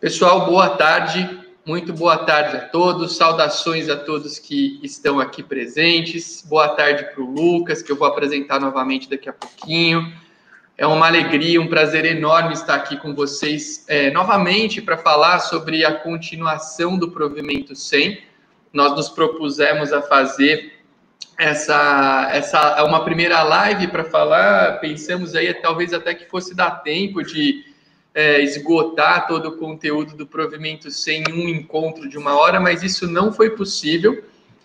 Pessoal, boa tarde. Muito boa tarde a todos. Saudações a todos que estão aqui presentes. Boa tarde para o Lucas, que eu vou apresentar novamente daqui a pouquinho. É uma alegria, um prazer enorme estar aqui com vocês é, novamente para falar sobre a continuação do provimento 100. Nós nos propusemos a fazer essa, essa uma primeira live para falar. Pensamos aí talvez até que fosse dar tempo de é, esgotar todo o conteúdo do provimento sem um encontro de uma hora, mas isso não foi possível.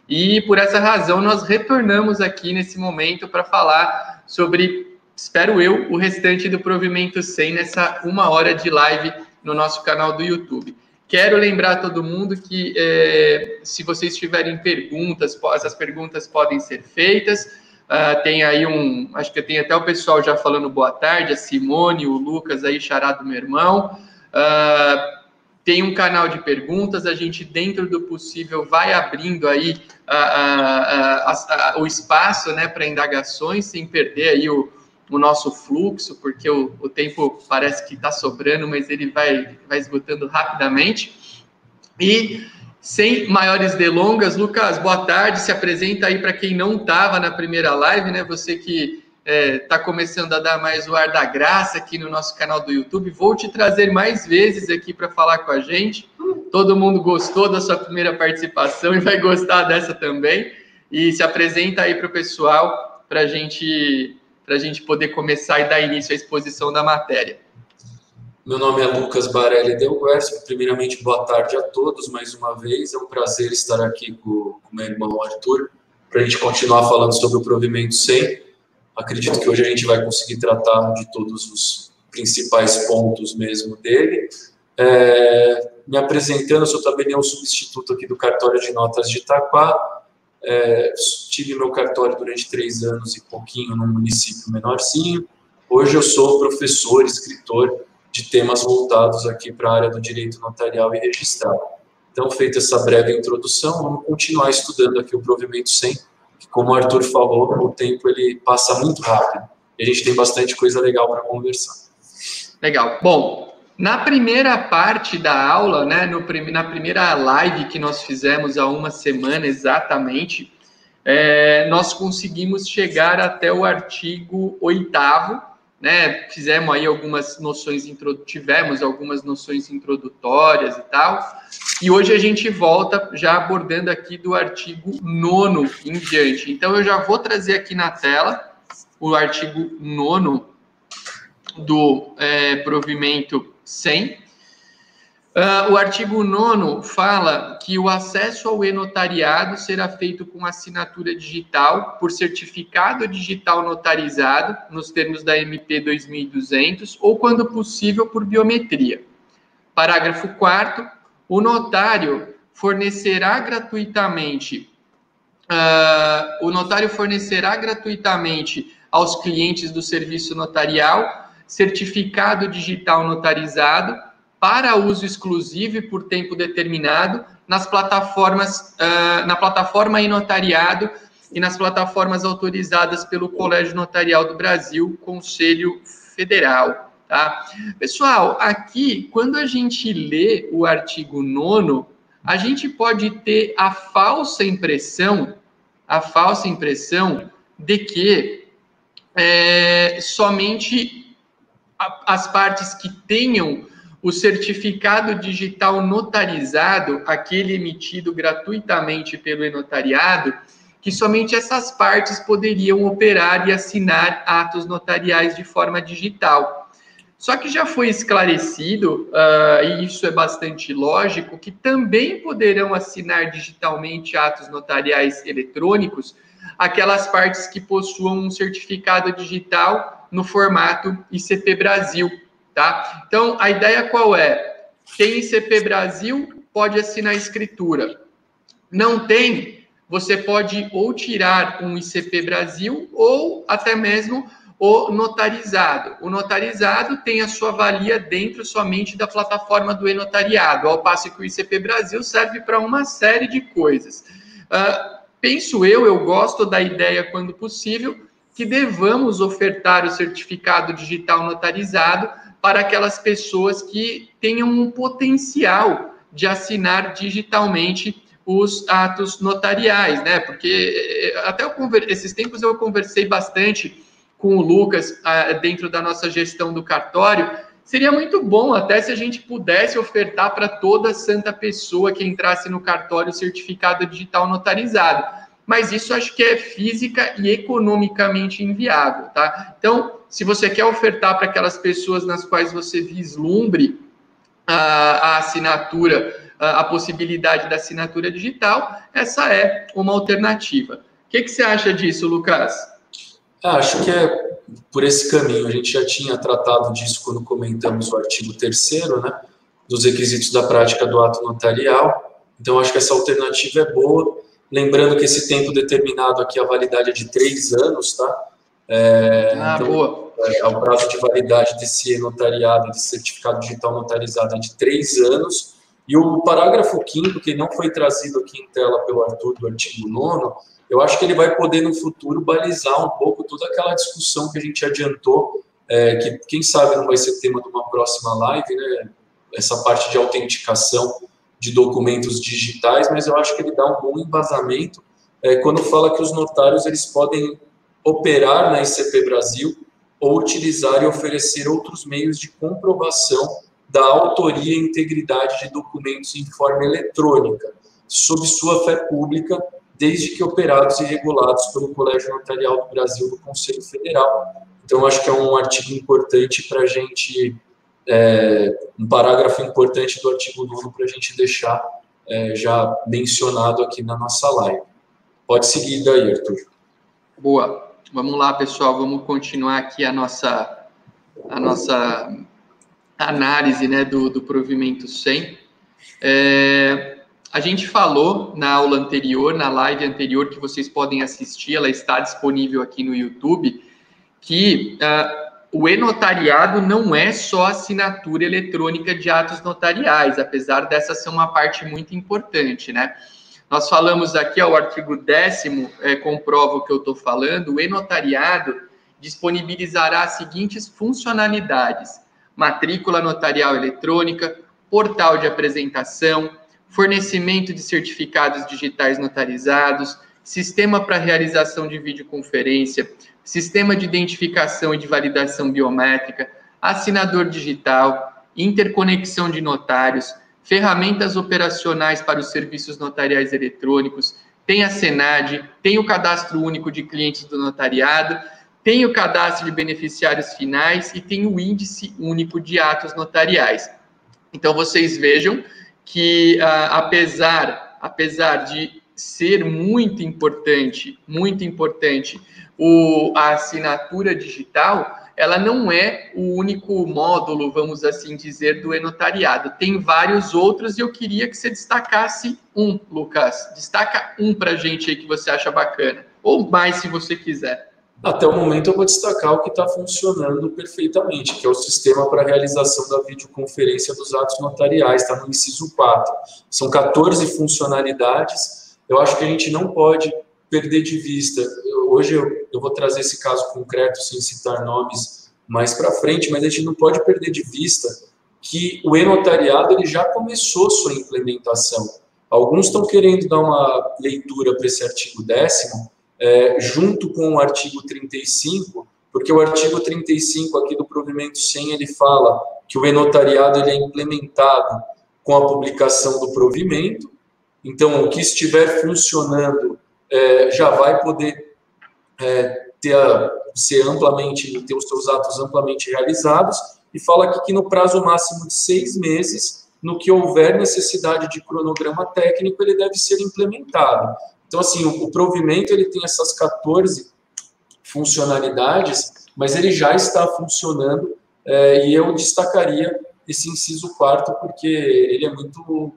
E por essa razão nós retornamos aqui nesse momento para falar sobre espero eu, o restante do provimento 100 nessa uma hora de live no nosso canal do YouTube. Quero lembrar a todo mundo que é, se vocês tiverem perguntas, essas perguntas podem ser feitas. Uh, tem aí um, acho que tem até o pessoal já falando boa tarde, a Simone, o Lucas aí, chará do meu irmão. Uh, tem um canal de perguntas, a gente, dentro do possível, vai abrindo aí uh, o espaço né, para indagações, sem perder aí o, o nosso fluxo, porque o, o tempo parece que está sobrando, mas ele vai, vai esgotando rapidamente. E sem maiores delongas, Lucas, boa tarde. Se apresenta aí para quem não estava na primeira live, né? Você que está é, tá começando a dar mais o ar da graça aqui no nosso canal do YouTube. Vou te trazer mais vezes aqui para falar com a gente. Todo mundo gostou da sua primeira participação e vai gostar dessa também. E se apresenta aí para o pessoal para gente a gente poder começar e dar início à exposição da matéria. Meu nome é Lucas Barelli Delguercio. Primeiramente, boa tarde a todos mais uma vez. É um prazer estar aqui com, com meu irmão Arthur para a gente continuar falando sobre o provimento 100. Acredito que hoje a gente vai conseguir tratar de todos os principais pontos mesmo dele. É, me apresentando, eu sou também o substituto aqui do cartório de notas de Itaquá. É, tive meu cartório durante três anos e pouquinho num município menorzinho. Hoje eu sou professor, escritor de temas voltados aqui para a área do direito notarial e registral. Então, feita essa breve introdução, vamos continuar estudando aqui o provimento 100, que como o Arthur falou, o tempo ele passa muito rápido e a gente tem bastante coisa legal para conversar. Legal. Bom, na primeira parte da aula, né, no, na primeira live que nós fizemos há uma semana exatamente, é, nós conseguimos chegar até o artigo oitavo, né, fizemos aí algumas noções, tivemos algumas noções introdutórias e tal, e hoje a gente volta já abordando aqui do artigo nono em diante. Então eu já vou trazer aqui na tela o artigo nono do é, provimento 100. Uh, o artigo 9 fala que o acesso ao e-notariado será feito com assinatura digital por certificado digital notarizado, nos termos da MP 2200, ou, quando possível, por biometria. Parágrafo 4. O notário fornecerá gratuitamente. Uh, o notário fornecerá gratuitamente aos clientes do serviço notarial certificado digital notarizado para uso exclusivo e por tempo determinado nas plataformas, uh, na plataforma e-notariado e nas plataformas autorizadas pelo Colégio Notarial do Brasil, Conselho Federal. Tá? Pessoal, aqui, quando a gente lê o artigo 9, a gente pode ter a falsa impressão, a falsa impressão de que é, somente as partes que tenham o certificado digital notarizado, aquele emitido gratuitamente pelo enotariado, que somente essas partes poderiam operar e assinar atos notariais de forma digital. Só que já foi esclarecido, uh, e isso é bastante lógico, que também poderão assinar digitalmente atos notariais eletrônicos aquelas partes que possuam um certificado digital no formato ICP Brasil, tá? Então, a ideia qual é? Tem ICP Brasil, pode assinar a escritura. Não tem, você pode ou tirar um ICP Brasil ou até mesmo o notarizado. O notarizado tem a sua valia dentro somente da plataforma do e-notariado, ao passo que o ICP Brasil serve para uma série de coisas. Uh, penso eu, eu gosto da ideia, quando possível, que devamos ofertar o certificado digital notarizado para aquelas pessoas que tenham um potencial de assinar digitalmente os atos notariais, né? Porque eh, até conver... esses tempos eu conversei bastante com o Lucas ah, dentro da nossa gestão do cartório. Seria muito bom até se a gente pudesse ofertar para toda santa pessoa que entrasse no cartório certificado digital notarizado. Mas isso acho que é física e economicamente inviável, tá? Então, se você quer ofertar para aquelas pessoas nas quais você vislumbre a, a assinatura a possibilidade da assinatura digital, essa é uma alternativa. O que, que você acha disso, Lucas? Ah, acho que é por esse caminho. A gente já tinha tratado disso quando comentamos o artigo 3 né, dos requisitos da prática do ato notarial. Então, acho que essa alternativa é boa. Lembrando que esse tempo determinado aqui, a validade é de três anos, tá? É, ah, então, boa. É, o prazo de validade desse notariado, desse certificado digital notarizado é de três anos. E o parágrafo 5 que não foi trazido aqui em tela pelo Arthur do artigo 9 eu acho que ele vai poder no futuro balizar um pouco toda aquela discussão que a gente adiantou, é, que quem sabe não vai ser tema de uma próxima live, né? Essa parte de autenticação de documentos digitais, mas eu acho que ele dá um bom embasamento é, quando fala que os notários eles podem operar na ICP Brasil ou utilizar e oferecer outros meios de comprovação da autoria e integridade de documentos em forma eletrônica, sob sua fé pública, desde que operados e regulados pelo Colégio Notarial do Brasil do Conselho Federal. Então, acho que é um artigo importante para a gente, é, um parágrafo importante do artigo 9 para a gente deixar é, já mencionado aqui na nossa live. Pode seguir daí, Arthur. Boa. Vamos lá, pessoal, vamos continuar aqui a nossa, a nossa análise né, do, do provimento 100. É, a gente falou na aula anterior, na live anterior, que vocês podem assistir, ela está disponível aqui no YouTube, que uh, o e-notariado não é só assinatura eletrônica de atos notariais, apesar dessa ser uma parte muito importante, né? Nós falamos aqui, ó, o artigo 10 é, comprova o que eu estou falando, o e-notariado disponibilizará as seguintes funcionalidades matrícula notarial eletrônica, portal de apresentação, fornecimento de certificados digitais notarizados, sistema para realização de videoconferência, sistema de identificação e de validação biométrica, assinador digital, interconexão de notários, ferramentas operacionais para os serviços notariais eletrônicos, tem a Senad, tem o cadastro único de clientes do notariado tem o cadastro de beneficiários finais e tem o índice único de atos notariais. Então vocês vejam que ah, apesar apesar de ser muito importante, muito importante o, a assinatura digital, ela não é o único módulo, vamos assim dizer, do e-notariado. Tem vários outros e eu queria que você destacasse um, Lucas. Destaca um para a gente aí que você acha bacana. Ou mais, se você quiser. Até o momento eu vou destacar o que está funcionando perfeitamente, que é o sistema para realização da videoconferência dos atos notariais, está no inciso 4. São 14 funcionalidades, eu acho que a gente não pode perder de vista. Hoje eu, eu vou trazer esse caso concreto sem citar nomes mais para frente, mas a gente não pode perder de vista que o e-notariado ele já começou sua implementação. Alguns estão querendo dar uma leitura para esse artigo décimo, é, junto com o artigo 35, porque o artigo 35 aqui do provimento 100, ele fala que o enotariado ele é implementado com a publicação do provimento, então o que estiver funcionando é, já vai poder é, ter ser amplamente, ter os seus atos amplamente realizados, e fala aqui que no prazo máximo de seis meses, no que houver necessidade de cronograma técnico, ele deve ser implementado. Então, assim, o, o provimento ele tem essas 14 funcionalidades, mas ele já está funcionando é, e eu destacaria esse inciso quarto porque ele é muito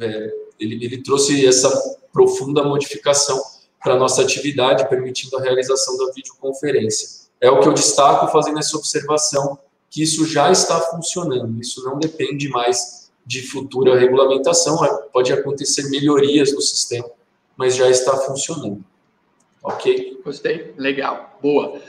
é, ele, ele, trouxe essa profunda modificação para nossa atividade, permitindo a realização da videoconferência. É o que eu destaco fazendo essa observação, que isso já está funcionando, isso não depende mais de futura regulamentação, é, pode acontecer melhorias no sistema, mas já está funcionando. Ok? Gostei, legal, boa.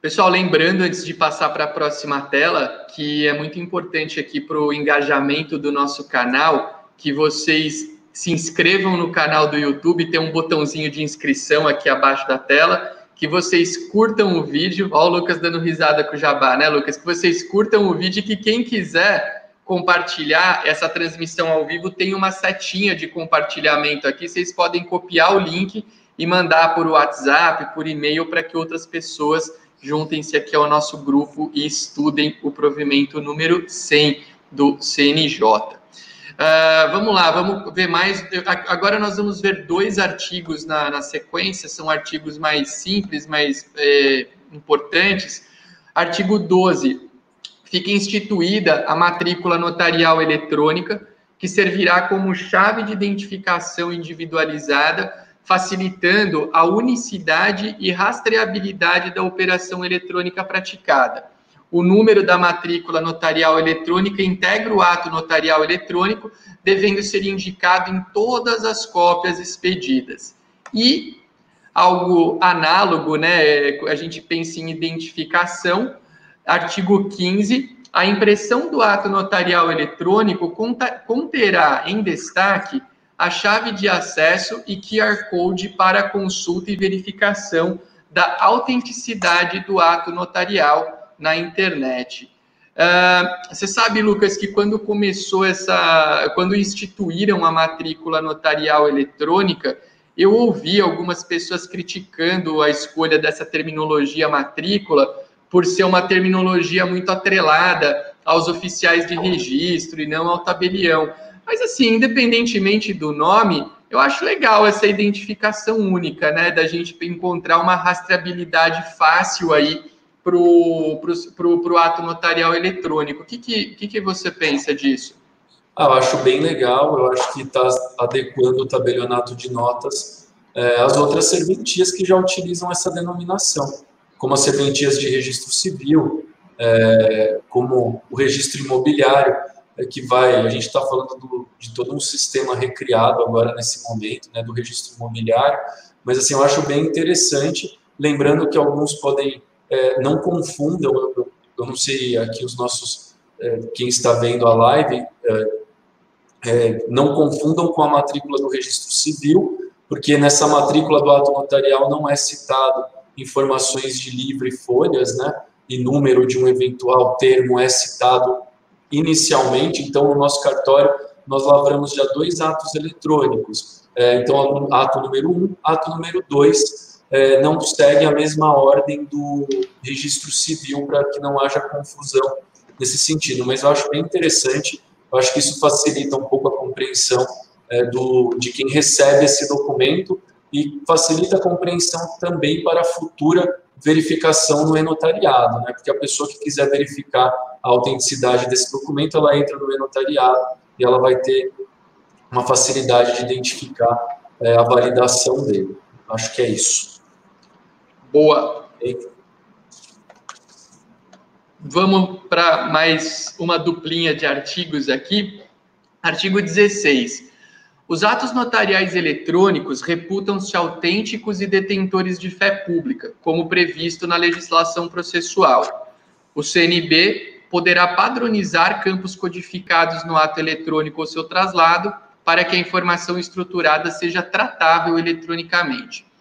Pessoal, lembrando antes de passar para a próxima tela, que é muito importante aqui para o engajamento do nosso canal, que vocês se inscrevam no canal do YouTube, tem um botãozinho de inscrição aqui abaixo da tela, que vocês curtam o vídeo. Olha o Lucas dando risada com o Jabá, né, Lucas? Que vocês curtam o vídeo e que quem quiser compartilhar essa transmissão ao vivo tem uma setinha de compartilhamento aqui. Vocês podem copiar o link e mandar por WhatsApp, por e-mail, para que outras pessoas juntem-se aqui ao nosso grupo e estudem o provimento número 100 do CNJ. Uh, vamos lá, vamos ver mais. Agora nós vamos ver dois artigos na, na sequência, são artigos mais simples, mais é, importantes. Artigo 12. Fica instituída a matrícula notarial eletrônica, que servirá como chave de identificação individualizada, facilitando a unicidade e rastreabilidade da operação eletrônica praticada o número da matrícula notarial eletrônica integra o ato notarial eletrônico, devendo ser indicado em todas as cópias expedidas. E algo análogo, né? A gente pensa em identificação, artigo 15, a impressão do ato notarial eletrônico conterá em destaque a chave de acesso e QR Code para consulta e verificação da autenticidade do ato notarial na internet. Uh, você sabe, Lucas, que quando começou essa, quando instituíram a matrícula notarial eletrônica, eu ouvi algumas pessoas criticando a escolha dessa terminologia matrícula por ser uma terminologia muito atrelada aos oficiais de registro e não ao tabelião. Mas assim, independentemente do nome, eu acho legal essa identificação única, né, da gente encontrar uma rastreabilidade fácil aí para o ato notarial eletrônico. O que, que, que, você pensa disso? Ah, eu acho bem legal, eu acho que está adequando o tabelionato de notas é, às outras serventias que já utilizam essa denominação, como as serventias de registro civil, é, como o registro imobiliário, é, que vai, a gente está falando do, de todo um sistema recriado agora nesse momento, né, do registro imobiliário, mas assim, eu acho bem interessante, lembrando que alguns podem é, não confundam, eu, eu, não sei aqui os nossos, é, quem está vendo a live, é, é, não confundam com a matrícula do registro civil, porque nessa matrícula do ato notarial não é citado informações de livre folhas, né? E número de um eventual termo é citado inicialmente. Então, no nosso cartório, nós lavramos já dois atos eletrônicos. É, então, ato número um, ato número dois, é, não segue a mesma ordem do registro civil para que não haja confusão nesse sentido. Mas eu acho bem interessante, eu acho que isso facilita um pouco a compreensão é, do, de quem recebe esse documento e facilita a compreensão também para a futura verificação no e-notariado, né? porque a pessoa que quiser verificar a autenticidade desse documento, ela entra no e-notariado e ela vai ter uma facilidade de identificar é, a validação dele. Acho que é isso. Boa. Vamos para mais uma duplinha de artigos aqui. Artigo 16. Os atos notariais eletrônicos reputam-se autênticos e detentores de fé pública, como previsto na legislação processual. O CNB poderá padronizar campos codificados no ato eletrônico ou seu traslado para que a informação estruturada seja tratável eletronicamente.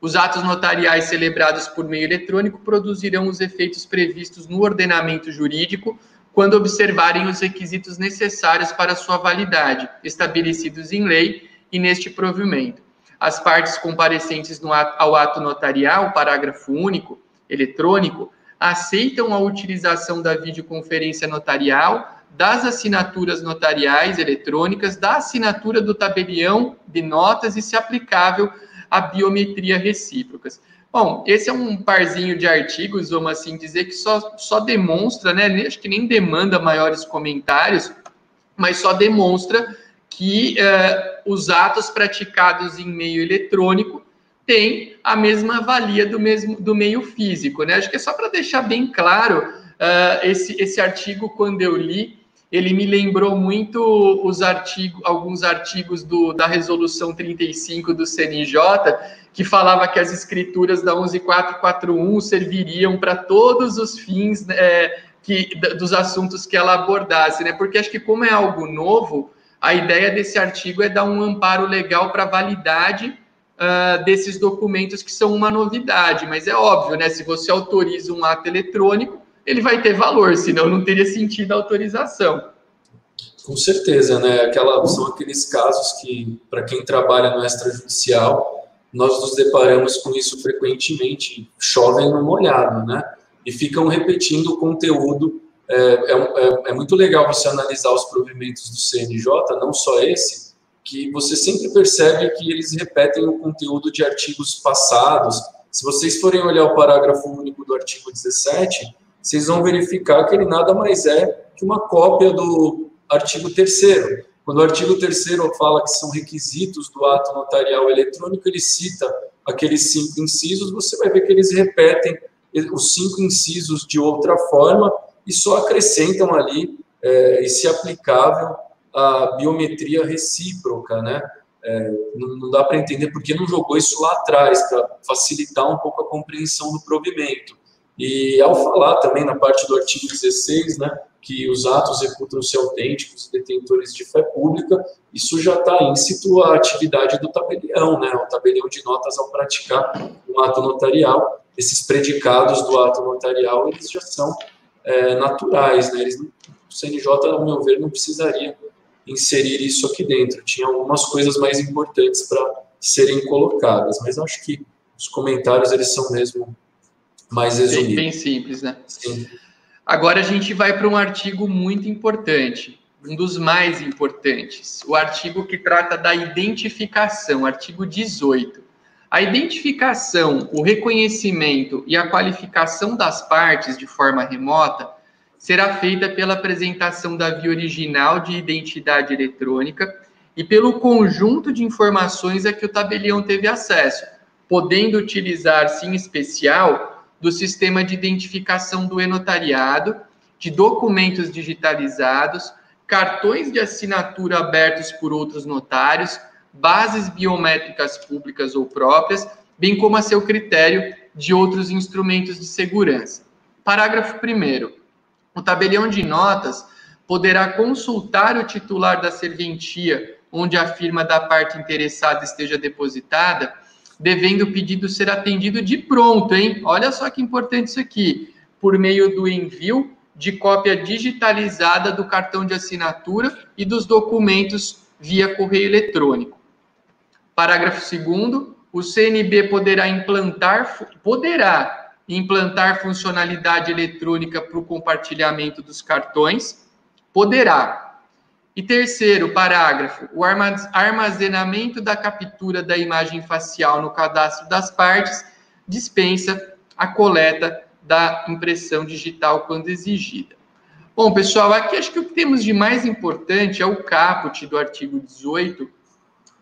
Os atos notariais celebrados por meio eletrônico produzirão os efeitos previstos no ordenamento jurídico quando observarem os requisitos necessários para sua validade, estabelecidos em lei e neste provimento. As partes comparecentes ao ato notarial, parágrafo único, eletrônico, aceitam a utilização da videoconferência notarial, das assinaturas notariais eletrônicas, da assinatura do tabelião de notas e, se aplicável, a biometria recíprocas. Bom, esse é um parzinho de artigos, vamos assim dizer, que só, só demonstra, né? Acho que nem demanda maiores comentários, mas só demonstra que uh, os atos praticados em meio eletrônico têm a mesma valia do mesmo do meio físico, né? Acho que é só para deixar bem claro uh, esse, esse artigo quando eu li, ele me lembrou muito os artigos, alguns artigos do, da resolução 35 do CNJ, que falava que as escrituras da 11441 serviriam para todos os fins né, que, dos assuntos que ela abordasse, né? Porque acho que como é algo novo, a ideia desse artigo é dar um amparo legal para a validade uh, desses documentos que são uma novidade, mas é óbvio, né? Se você autoriza um ato eletrônico, ele vai ter valor, senão não teria sentido a autorização. Com certeza, né? Aquela, são aqueles casos que, para quem trabalha no extrajudicial, nós nos deparamos com isso frequentemente, chovem no molhado, né? E ficam repetindo o conteúdo. É, é, é, é muito legal você analisar os provimentos do CNJ, não só esse, que você sempre percebe que eles repetem o conteúdo de artigos passados. Se vocês forem olhar o parágrafo único do artigo 17, vocês vão verificar que ele nada mais é que uma cópia do artigo 3 Quando o artigo 3 fala que são requisitos do ato notarial eletrônico, ele cita aqueles cinco incisos, você vai ver que eles repetem os cinco incisos de outra forma e só acrescentam ali é, e se aplicável a biometria recíproca, né? É, não, dá para entender porque não jogou isso lá atrás, para facilitar um pouco a compreensão do provimento. E ao falar também na parte do artigo 16, né, que os atos reputam-se autênticos e detentores de fé pública, isso já está íncito a atividade do tabelião, né, o tabelião de notas ao praticar um ato notarial. Esses predicados do ato notarial, eles já são é, naturais, né, eles, o CNJ, ao meu ver, não precisaria inserir isso aqui dentro. Tinha algumas coisas mais importantes para serem colocadas, mas acho que os comentários, eles são mesmo mais resumido. Bem, bem simples, né? Sim. Agora a gente vai para um artigo muito importante, um dos mais importantes, o artigo que trata da identificação, artigo 18. A identificação, o reconhecimento e a qualificação das partes de forma remota será feita pela apresentação da via original de identidade eletrônica e pelo conjunto de informações a que o tabelião teve acesso, podendo utilizar-se em especial do sistema de identificação do e-notariado, de documentos digitalizados, cartões de assinatura abertos por outros notários, bases biométricas públicas ou próprias, bem como a seu critério de outros instrumentos de segurança. Parágrafo 1. O tabelião de notas poderá consultar o titular da serventia onde a firma da parte interessada esteja depositada devendo o pedido ser atendido de pronto, hein? Olha só que importante isso aqui, por meio do envio de cópia digitalizada do cartão de assinatura e dos documentos via correio eletrônico. Parágrafo 2 o CNB poderá implantar poderá implantar funcionalidade eletrônica para o compartilhamento dos cartões, poderá e terceiro parágrafo, o armazenamento da captura da imagem facial no cadastro das partes dispensa a coleta da impressão digital quando exigida. Bom, pessoal, aqui acho que o que temos de mais importante é o caput do artigo 18,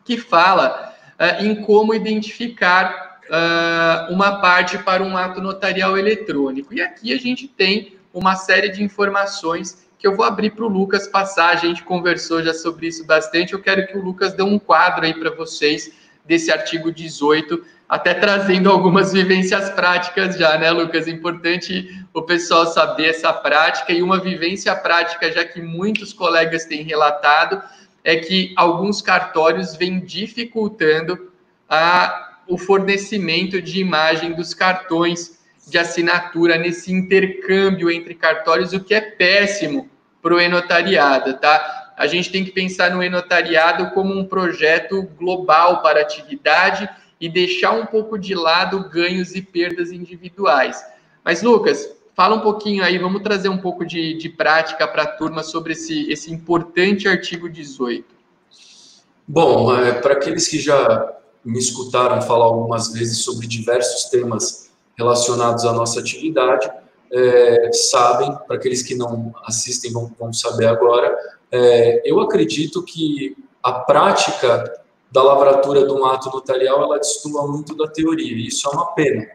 que fala uh, em como identificar uh, uma parte para um ato notarial eletrônico. E aqui a gente tem uma série de informações que eu vou abrir para o Lucas passar. A gente conversou já sobre isso bastante. Eu quero que o Lucas dê um quadro aí para vocês desse artigo 18, até trazendo algumas vivências práticas já, né, Lucas? Importante o pessoal saber essa prática e uma vivência prática, já que muitos colegas têm relatado, é que alguns cartórios vêm dificultando a, o fornecimento de imagem dos cartões de assinatura nesse intercâmbio entre cartórios, o que é péssimo para o enotariado, tá? A gente tem que pensar no enotariado como um projeto global para atividade e deixar um pouco de lado ganhos e perdas individuais. Mas, Lucas, fala um pouquinho aí, vamos trazer um pouco de, de prática para a turma sobre esse, esse importante artigo 18. Bom, é, para aqueles que já me escutaram falar algumas vezes sobre diversos temas relacionados à nossa atividade, é, sabem, para aqueles que não assistem vão, vão saber agora, é, eu acredito que a prática da lavratura de um ato notarial, ela destoa muito da teoria, e isso é uma pena,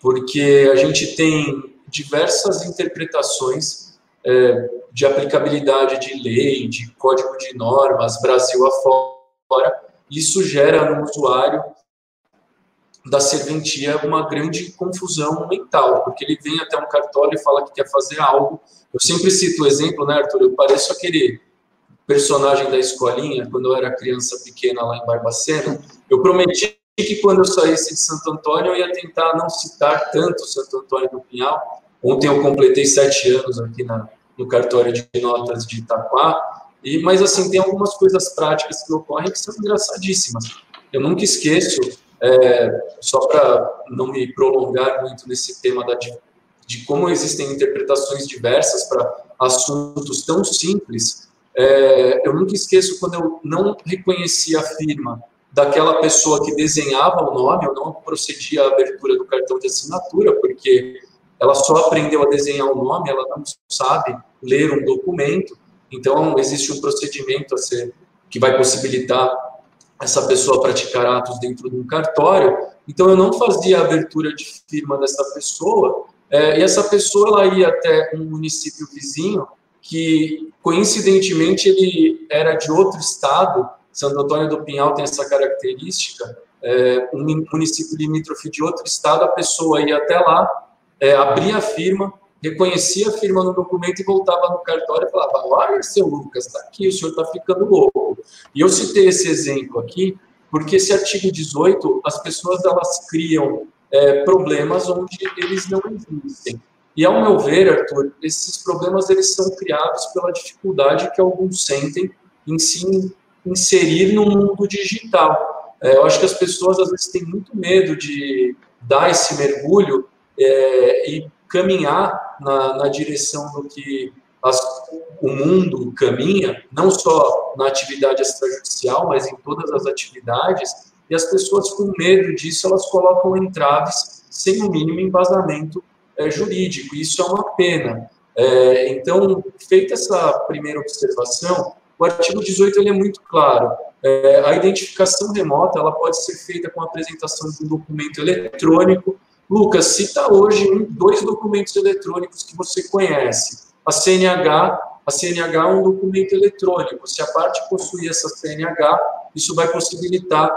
porque a gente tem diversas interpretações, é, de aplicabilidade de lei, de código de normas, Brasil afora, isso gera no usuário da serventia uma grande confusão mental, porque ele vem até um cartório e fala que quer fazer algo. Eu sempre cito o exemplo, né, Arthur? Eu pareço aquele personagem da escolinha, quando eu era criança pequena lá em Barbacena. Eu prometi que quando eu saísse de Santo Antônio, eu ia tentar não citar tanto Santo Antônio do Pinhal. Ontem eu completei sete anos aqui na, no cartório de notas de Itaquá, e, mas assim, tem algumas coisas práticas que ocorrem que são engraçadíssimas. Eu nunca esqueço, é, só para não me prolongar muito nesse tema da, de, de como existem interpretações diversas para assuntos tão simples, é, eu nunca esqueço quando eu não reconheci a firma daquela pessoa que desenhava o nome, eu não procedia à abertura do cartão de assinatura, porque ela só aprendeu a desenhar o nome, ela não sabe ler um documento, então existe um procedimento a ser que vai possibilitar essa pessoa praticar atos dentro de um cartório. Então eu não fazia a abertura de firma dessa pessoa, é, e essa pessoa ela ia até um município vizinho que coincidentemente ele era de outro estado. Santo Antônio do Pinhal tem essa característica. É, um município limítrofe de outro estado, a pessoa ia até lá, é, abria a firma, reconhecia a firma no documento e voltava no cartório e falava: Olha, seu Lucas, está aqui, o senhor está ficando louco. E eu citei esse exemplo aqui porque esse artigo 18, as pessoas elas criam é, problemas onde eles não existem. E ao meu ver, Arthur, esses problemas eles são criados pela dificuldade que alguns sentem em se inserir no mundo digital. É, eu acho que as pessoas às vezes têm muito medo de dar esse mergulho é, e caminhar na, na direção do que as, o mundo caminha, não só na atividade extrajudicial, mas em todas as atividades, e as pessoas com medo disso, elas colocam entraves sem o mínimo embasamento é, jurídico, isso é uma pena. É, então, feita essa primeira observação, o artigo 18 ele é muito claro. É, a identificação remota ela pode ser feita com a apresentação de um documento eletrônico, Lucas, cita hoje dois documentos eletrônicos que você conhece. A CNH, a CNH é um documento eletrônico. Se a parte possuir essa CNH, isso vai possibilitar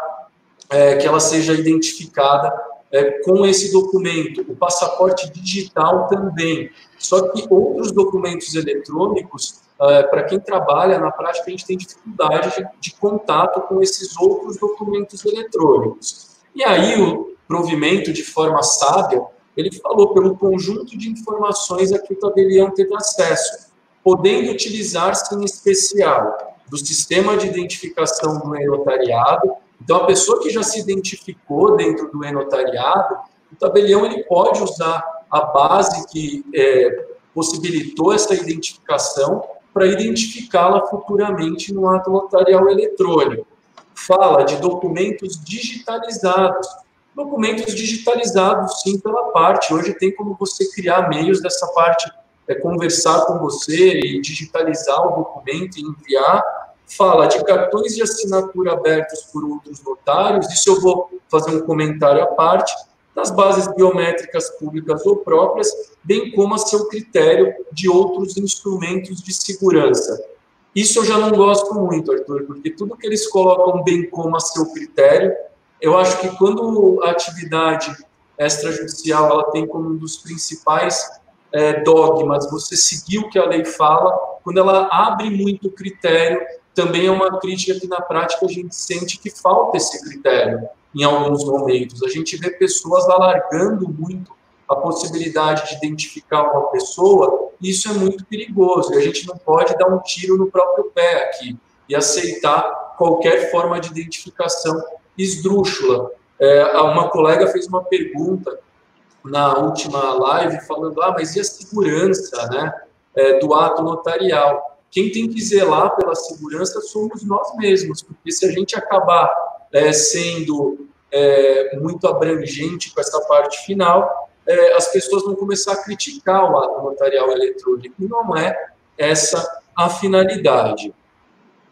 é, que ela seja identificada é, com esse documento. O passaporte digital também. Só que outros documentos eletrônicos, é, para quem trabalha na prática, a gente tem dificuldade de, de contato com esses outros documentos eletrônicos. E aí, o, provimento de forma sábia, ele falou pelo conjunto de informações a que o tabelião teve acesso, podendo utilizar-se em especial do sistema de identificação do enotariado. Então, a pessoa que já se identificou dentro do enotariado, o tabelião ele pode usar a base que é, possibilitou essa identificação para identificá-la futuramente no ato notarial eletrônico. Fala de documentos digitalizados, Documentos digitalizados, sim, pela parte. Hoje tem como você criar meios dessa parte, é, conversar com você e digitalizar o documento e enviar. Fala de cartões de assinatura abertos por outros notários, isso eu vou fazer um comentário à parte, das bases biométricas públicas ou próprias, bem como a seu critério de outros instrumentos de segurança. Isso eu já não gosto muito, Arthur, porque tudo que eles colocam bem como a seu critério eu acho que quando a atividade extrajudicial ela tem como um dos principais é, dogmas você seguir o que a lei fala, quando ela abre muito critério, também é uma crítica que na prática a gente sente que falta esse critério em alguns momentos. A gente vê pessoas alargando muito a possibilidade de identificar uma pessoa, e isso é muito perigoso. E a gente não pode dar um tiro no próprio pé aqui e aceitar qualquer forma de identificação esdrúxula. É, uma colega fez uma pergunta na última live falando, ah, mas e a segurança, né, é, do ato notarial? Quem tem que zelar pela segurança somos nós mesmos, porque se a gente acabar é, sendo é, muito abrangente com essa parte final, é, as pessoas vão começar a criticar o ato notarial eletrônico, e não é essa a finalidade.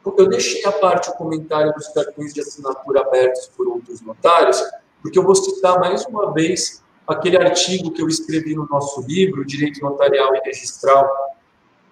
Eu deixei à parte o comentário dos cartões de assinatura abertos por outros notários, porque eu vou citar mais uma vez aquele artigo que eu escrevi no nosso livro, Direito Notarial e Registral,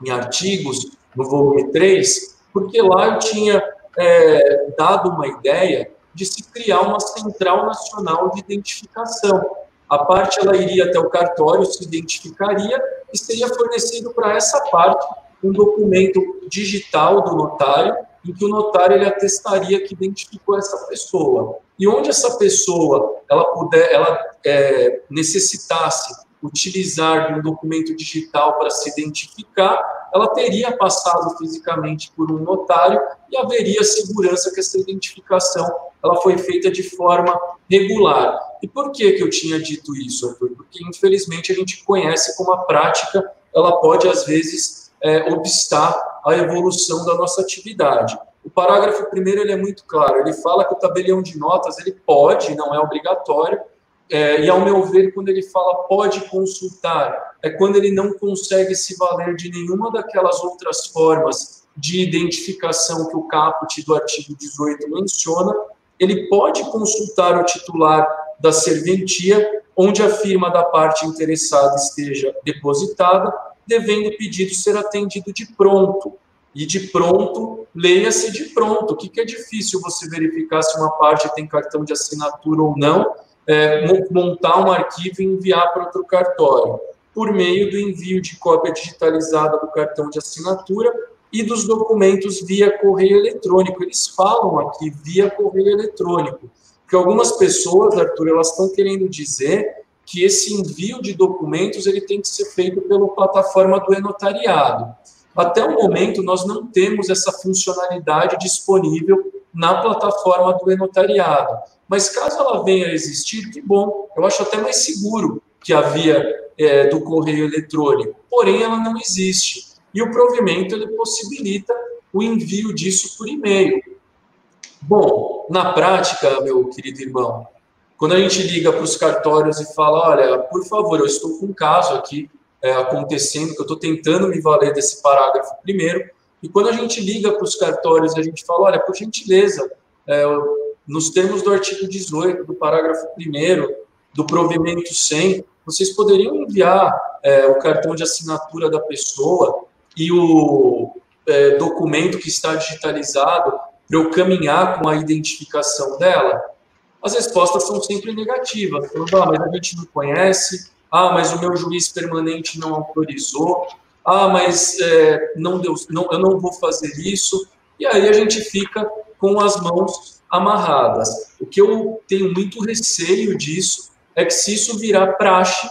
em artigos, no volume 3, porque lá eu tinha é, dado uma ideia de se criar uma central nacional de identificação. A parte ela iria até o cartório, se identificaria e seria fornecido para essa parte um documento digital do notário em que o notário ele atestaria que identificou essa pessoa. E onde essa pessoa ela puder, ela é, necessitasse utilizar um documento digital para se identificar, ela teria passado fisicamente por um notário e haveria segurança que essa identificação ela foi feita de forma regular. E por que, que eu tinha dito isso, Arthur? Porque, infelizmente, a gente conhece como a prática ela pode, às vezes, é, obstar a evolução da nossa atividade. O parágrafo primeiro ele é muito claro, ele fala que o tabelião de notas ele pode, não é obrigatório, é, e ao meu ver, quando ele fala pode consultar, é quando ele não consegue se valer de nenhuma daquelas outras formas de identificação que o caput do artigo 18 menciona, ele pode consultar o titular da serventia, onde a firma da parte interessada esteja depositada, devendo o pedido ser atendido de pronto. E de pronto, leia-se de pronto. O que, que é difícil você verificar se uma parte tem cartão de assinatura ou não, é, montar um arquivo e enviar para outro cartório, por meio do envio de cópia digitalizada do cartão de assinatura e dos documentos via correio eletrônico. Eles falam aqui via correio eletrônico, que algumas pessoas, Arthur, elas estão querendo dizer que esse envio de documentos ele tem que ser feito pela plataforma do e-notariado. Até o momento, nós não temos essa funcionalidade disponível na plataforma do e-notariado. Mas caso ela venha a existir, que bom, eu acho até mais seguro que a via é, do correio eletrônico. Porém, ela não existe. E o provimento ele possibilita o envio disso por e-mail. Bom, na prática, meu querido irmão, quando a gente liga para os cartórios e fala, olha, por favor, eu estou com um caso aqui é, acontecendo, que eu estou tentando me valer desse parágrafo primeiro, e quando a gente liga para os cartórios e a gente fala, olha, por gentileza, é, nos termos do artigo 18, do parágrafo 1 do provimento 100, vocês poderiam enviar é, o cartão de assinatura da pessoa e o é, documento que está digitalizado para eu caminhar com a identificação dela? As respostas são sempre negativas. Ah, mas a gente não conhece, ah, mas o meu juiz permanente não autorizou, ah, mas é, não deu, não, eu não vou fazer isso. E aí a gente fica com as mãos amarradas. O que eu tenho muito receio disso é que se isso virar praxe,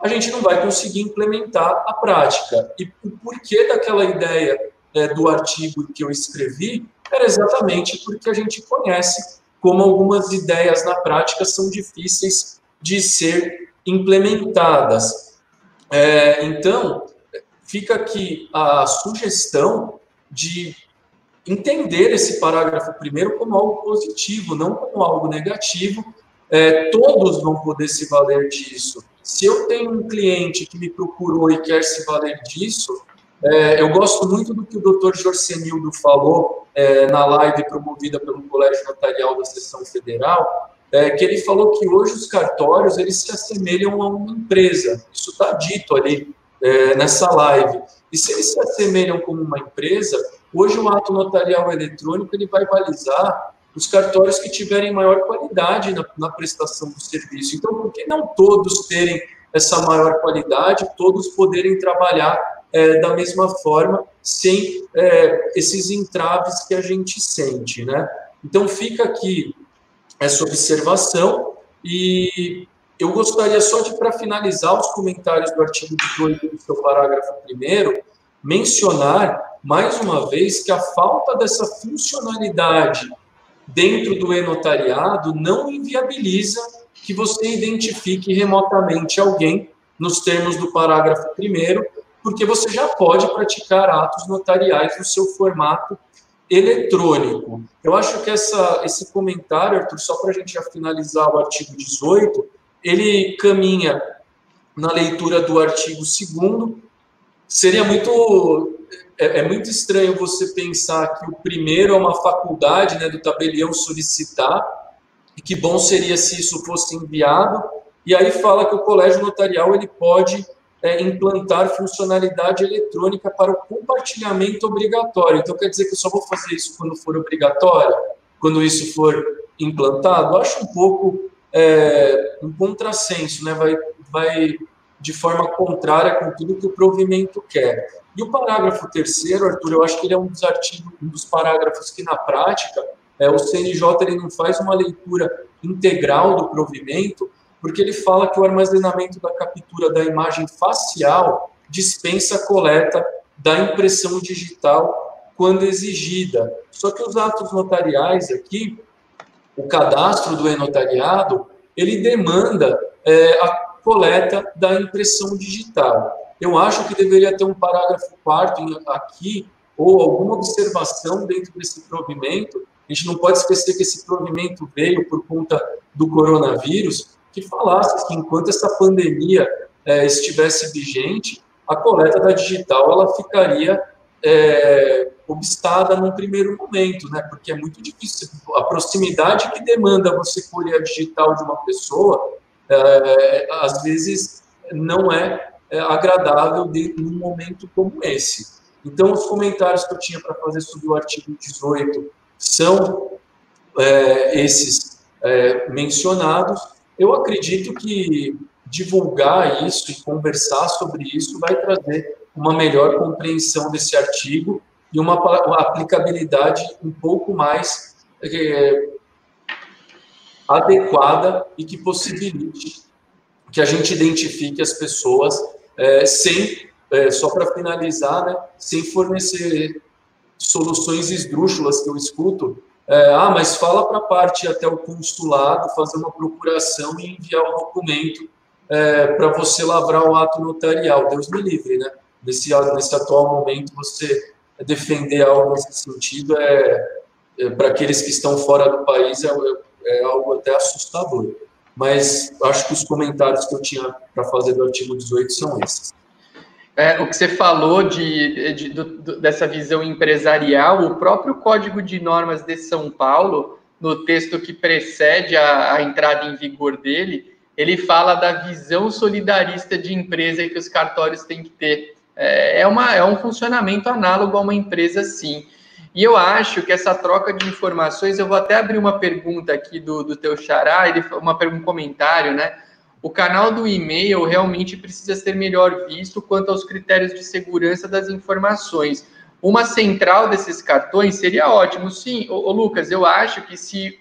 a gente não vai conseguir implementar a prática. E o porquê daquela ideia é, do artigo que eu escrevi era exatamente porque a gente conhece como algumas ideias na prática são difíceis de ser implementadas. É, então, fica aqui a sugestão de entender esse parágrafo primeiro como algo positivo, não como algo negativo. É, todos vão poder se valer disso. Se eu tenho um cliente que me procurou e quer se valer disso, é, eu gosto muito do que o doutor Jorcenildo falou é, na live promovida pelo Colégio Notarial da Seção Federal, é, que ele falou que hoje os cartórios eles se assemelham a uma empresa. Isso está dito ali é, nessa live. E se eles se assemelham como uma empresa, hoje o ato notarial eletrônico ele vai balizar os cartórios que tiverem maior qualidade na, na prestação do serviço. Então, por que não todos terem essa maior qualidade, todos poderem trabalhar é, da mesma forma, sem é, esses entraves que a gente sente, né? Então, fica aqui essa observação e eu gostaria só de, para finalizar os comentários do artigo 18 do seu parágrafo 1 mencionar mais uma vez que a falta dessa funcionalidade dentro do e-notariado não inviabiliza que você identifique remotamente alguém nos termos do parágrafo 1 porque você já pode praticar atos notariais no seu formato eletrônico. Eu acho que essa, esse comentário, Arthur, só para a gente já finalizar o artigo 18, ele caminha na leitura do artigo 2 Seria muito é, é, muito estranho você pensar que o primeiro é uma faculdade né, do tabelião solicitar, e que bom seria se isso fosse enviado, e aí fala que o colégio notarial ele pode é, implantar funcionalidade eletrônica para o compartilhamento obrigatório. Então, quer dizer que eu só vou fazer isso quando for obrigatório, quando isso for implantado? Acho um pouco é, um contrassenso, né? vai, vai de forma contrária com tudo que o provimento quer. E o parágrafo terceiro, Arthur, eu acho que ele é um dos artigos, um dos parágrafos que na prática é, o CNJ ele não faz uma leitura integral do provimento, porque ele fala que o armazenamento da captura da imagem facial dispensa a coleta da impressão digital quando exigida. Só que os atos notariais aqui, o cadastro do e-notariado, ele demanda é, a coleta da impressão digital. Eu acho que deveria ter um parágrafo quarto aqui, ou alguma observação dentro desse provimento. A gente não pode esquecer que esse provimento veio por conta do coronavírus, que falasse que enquanto essa pandemia é, estivesse vigente, a coleta da digital ela ficaria é, obstada num primeiro momento, né? Porque é muito difícil. A proximidade que demanda você colher a digital de uma pessoa, é, às vezes não é é, agradável de, num momento como esse. Então, os comentários que eu tinha para fazer sobre o artigo 18 são é, esses é, mencionados. Eu acredito que divulgar isso e conversar sobre isso vai trazer uma melhor compreensão desse artigo e uma, uma aplicabilidade um pouco mais é, adequada e que possibilite que a gente identifique as pessoas é, sem, é, só para finalizar, né, sem fornecer soluções esdrúxulas que eu escuto. É, ah, mas fala para a parte até o consulado, fazer uma procuração e enviar o documento é, para você lavrar o ato notarial. Deus me livre, né? Nesse, nesse atual momento, você defender algo nesse sentido é, é para aqueles que estão fora do país é, é algo até assustador mas acho que os comentários que eu tinha para fazer do artigo 18 são esses. É, o que você falou de, de, de, dessa visão empresarial, o próprio Código de Normas de São Paulo, no texto que precede a, a entrada em vigor dele, ele fala da visão solidarista de empresa que os cartórios têm que ter. É, é, uma, é um funcionamento análogo a uma empresa, sim. E eu acho que essa troca de informações, eu vou até abrir uma pergunta aqui do, do teu xará, ele, uma, um comentário, né? O canal do e-mail realmente precisa ser melhor visto quanto aos critérios de segurança das informações. Uma central desses cartões seria ótimo, sim. Ô Lucas, eu acho que se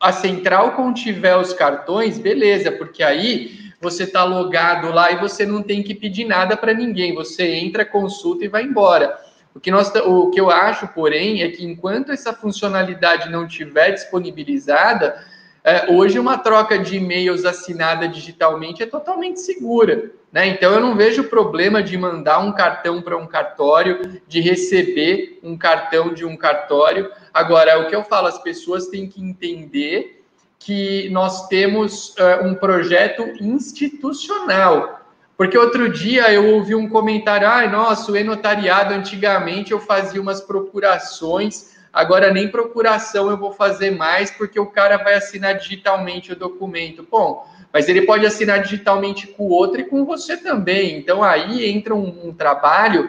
a central contiver os cartões, beleza, porque aí você está logado lá e você não tem que pedir nada para ninguém. Você entra, consulta e vai embora. O que, nós, o que eu acho, porém, é que enquanto essa funcionalidade não tiver disponibilizada, é, hoje uma troca de e-mails assinada digitalmente é totalmente segura. Né? Então eu não vejo problema de mandar um cartão para um cartório, de receber um cartão de um cartório. Agora, o que eu falo, as pessoas têm que entender que nós temos uh, um projeto institucional. Porque outro dia eu ouvi um comentário, ai, nossa, o e-notariado, antigamente eu fazia umas procurações, agora nem procuração eu vou fazer mais, porque o cara vai assinar digitalmente o documento. Bom, mas ele pode assinar digitalmente com o outro e com você também. Então aí entra um, um trabalho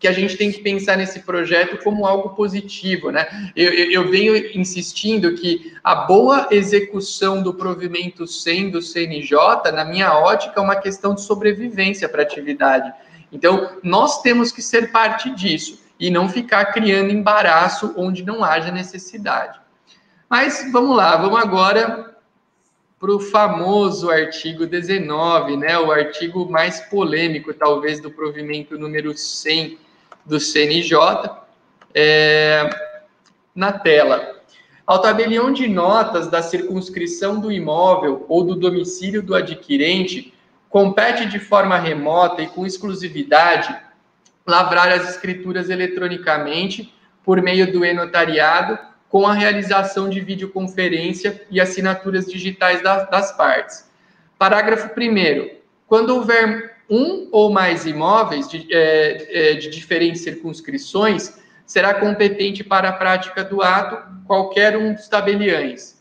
que a gente tem que pensar nesse projeto como algo positivo, né? Eu, eu, eu, venho insistindo que a boa execução do provimento 100 do CNJ, na minha ótica, é uma questão de sobrevivência para a atividade. Então, nós temos que ser parte disso e não ficar criando embaraço onde não haja necessidade. Mas vamos lá, vamos agora para o famoso artigo 19, né? O artigo mais polêmico, talvez, do provimento número 100 do CNJ é, na tela. Ao tabelião de notas da circunscrição do imóvel ou do domicílio do adquirente, compete de forma remota e com exclusividade lavrar as escrituras eletronicamente por meio do e-notariado, com a realização de videoconferência e assinaturas digitais das, partes. Parágrafo 1. Quando houver um ou mais imóveis de, é, é, de diferentes circunscrições, será competente para a prática do ato qualquer um dos tabeliães.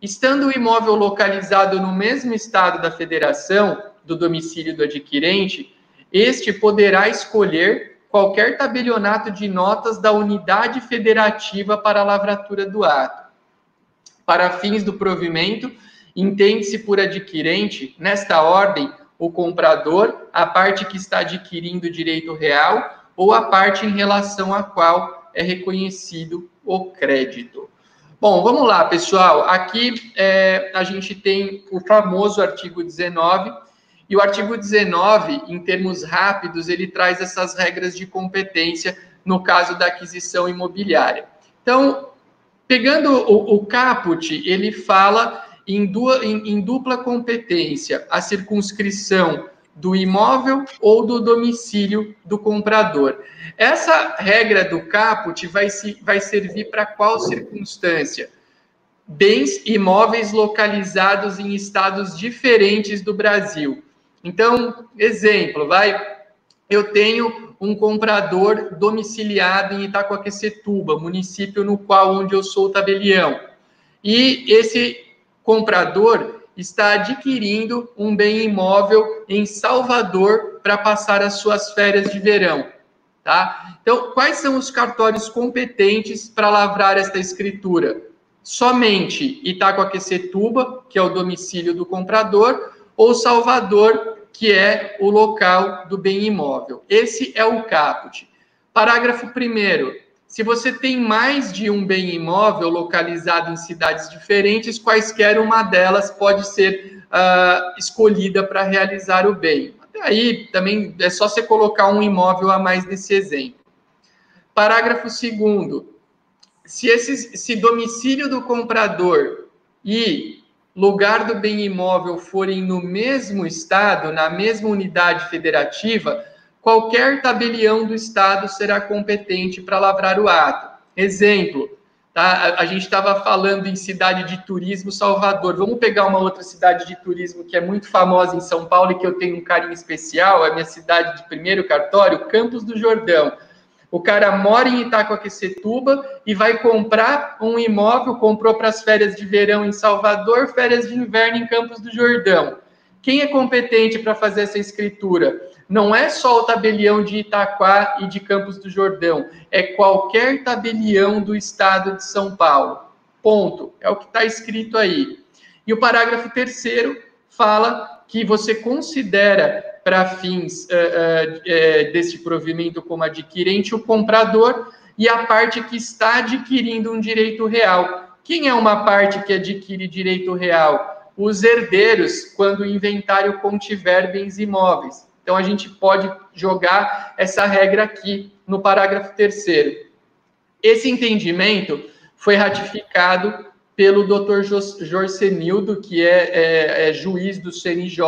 Estando o imóvel localizado no mesmo estado da federação, do domicílio do adquirente, este poderá escolher qualquer tabelionato de notas da unidade federativa para a lavratura do ato. Para fins do provimento, entende-se por adquirente, nesta ordem, o comprador, a parte que está adquirindo direito real ou a parte em relação à qual é reconhecido o crédito. Bom, vamos lá, pessoal. Aqui é, a gente tem o famoso artigo 19, e o artigo 19, em termos rápidos, ele traz essas regras de competência no caso da aquisição imobiliária. Então, pegando o, o caput, ele fala em, em, em dupla competência, a circunscrição do imóvel ou do domicílio do comprador. Essa regra do caput vai, se, vai servir para qual circunstância? Bens imóveis localizados em estados diferentes do Brasil. Então, exemplo, vai, eu tenho um comprador domiciliado em Itacoaquecetuba, município no qual onde eu sou tabelião. E esse comprador está adquirindo um bem imóvel em Salvador para passar as suas férias de verão, tá? Então, quais são os cartórios competentes para lavrar esta escritura? Somente Itacoaquecetuba, que é o domicílio do comprador, ou Salvador, que é o local do bem imóvel. Esse é o caput. Parágrafo 1 se você tem mais de um bem imóvel localizado em cidades diferentes, quaisquer uma delas pode ser uh, escolhida para realizar o bem. Até aí também é só você colocar um imóvel a mais nesse exemplo. Parágrafo 2. Se, esse, se domicílio do comprador e lugar do bem imóvel forem no mesmo estado, na mesma unidade federativa, qualquer tabelião do Estado será competente para lavrar o ato. Exemplo, tá? a, gente estava falando em cidade de turismo, Salvador. Vamos pegar uma outra cidade de turismo que é muito famosa em São Paulo e que eu tenho um carinho especial, é a minha cidade de primeiro cartório, Campos do Jordão. O cara mora em Itacoaquecetuba e vai comprar um imóvel, comprou para as férias de verão em Salvador, férias de inverno em Campos do Jordão. Quem é competente para fazer essa escritura? Não é só o tabelião de Itaquá e de Campos do Jordão, é qualquer tabelião do estado de São Paulo. Ponto. É o que está escrito aí. E o parágrafo terceiro fala que você considera para fins uh, uh, desse provimento como adquirente o comprador e a parte que está adquirindo um direito real. Quem é uma parte que adquire direito real? os herdeiros quando o inventário contiver bens imóveis. Então, a gente pode jogar essa regra aqui no parágrafo terceiro. Esse entendimento foi ratificado pelo Dr. Jorcenildo, que é, é, é juiz do CNJ.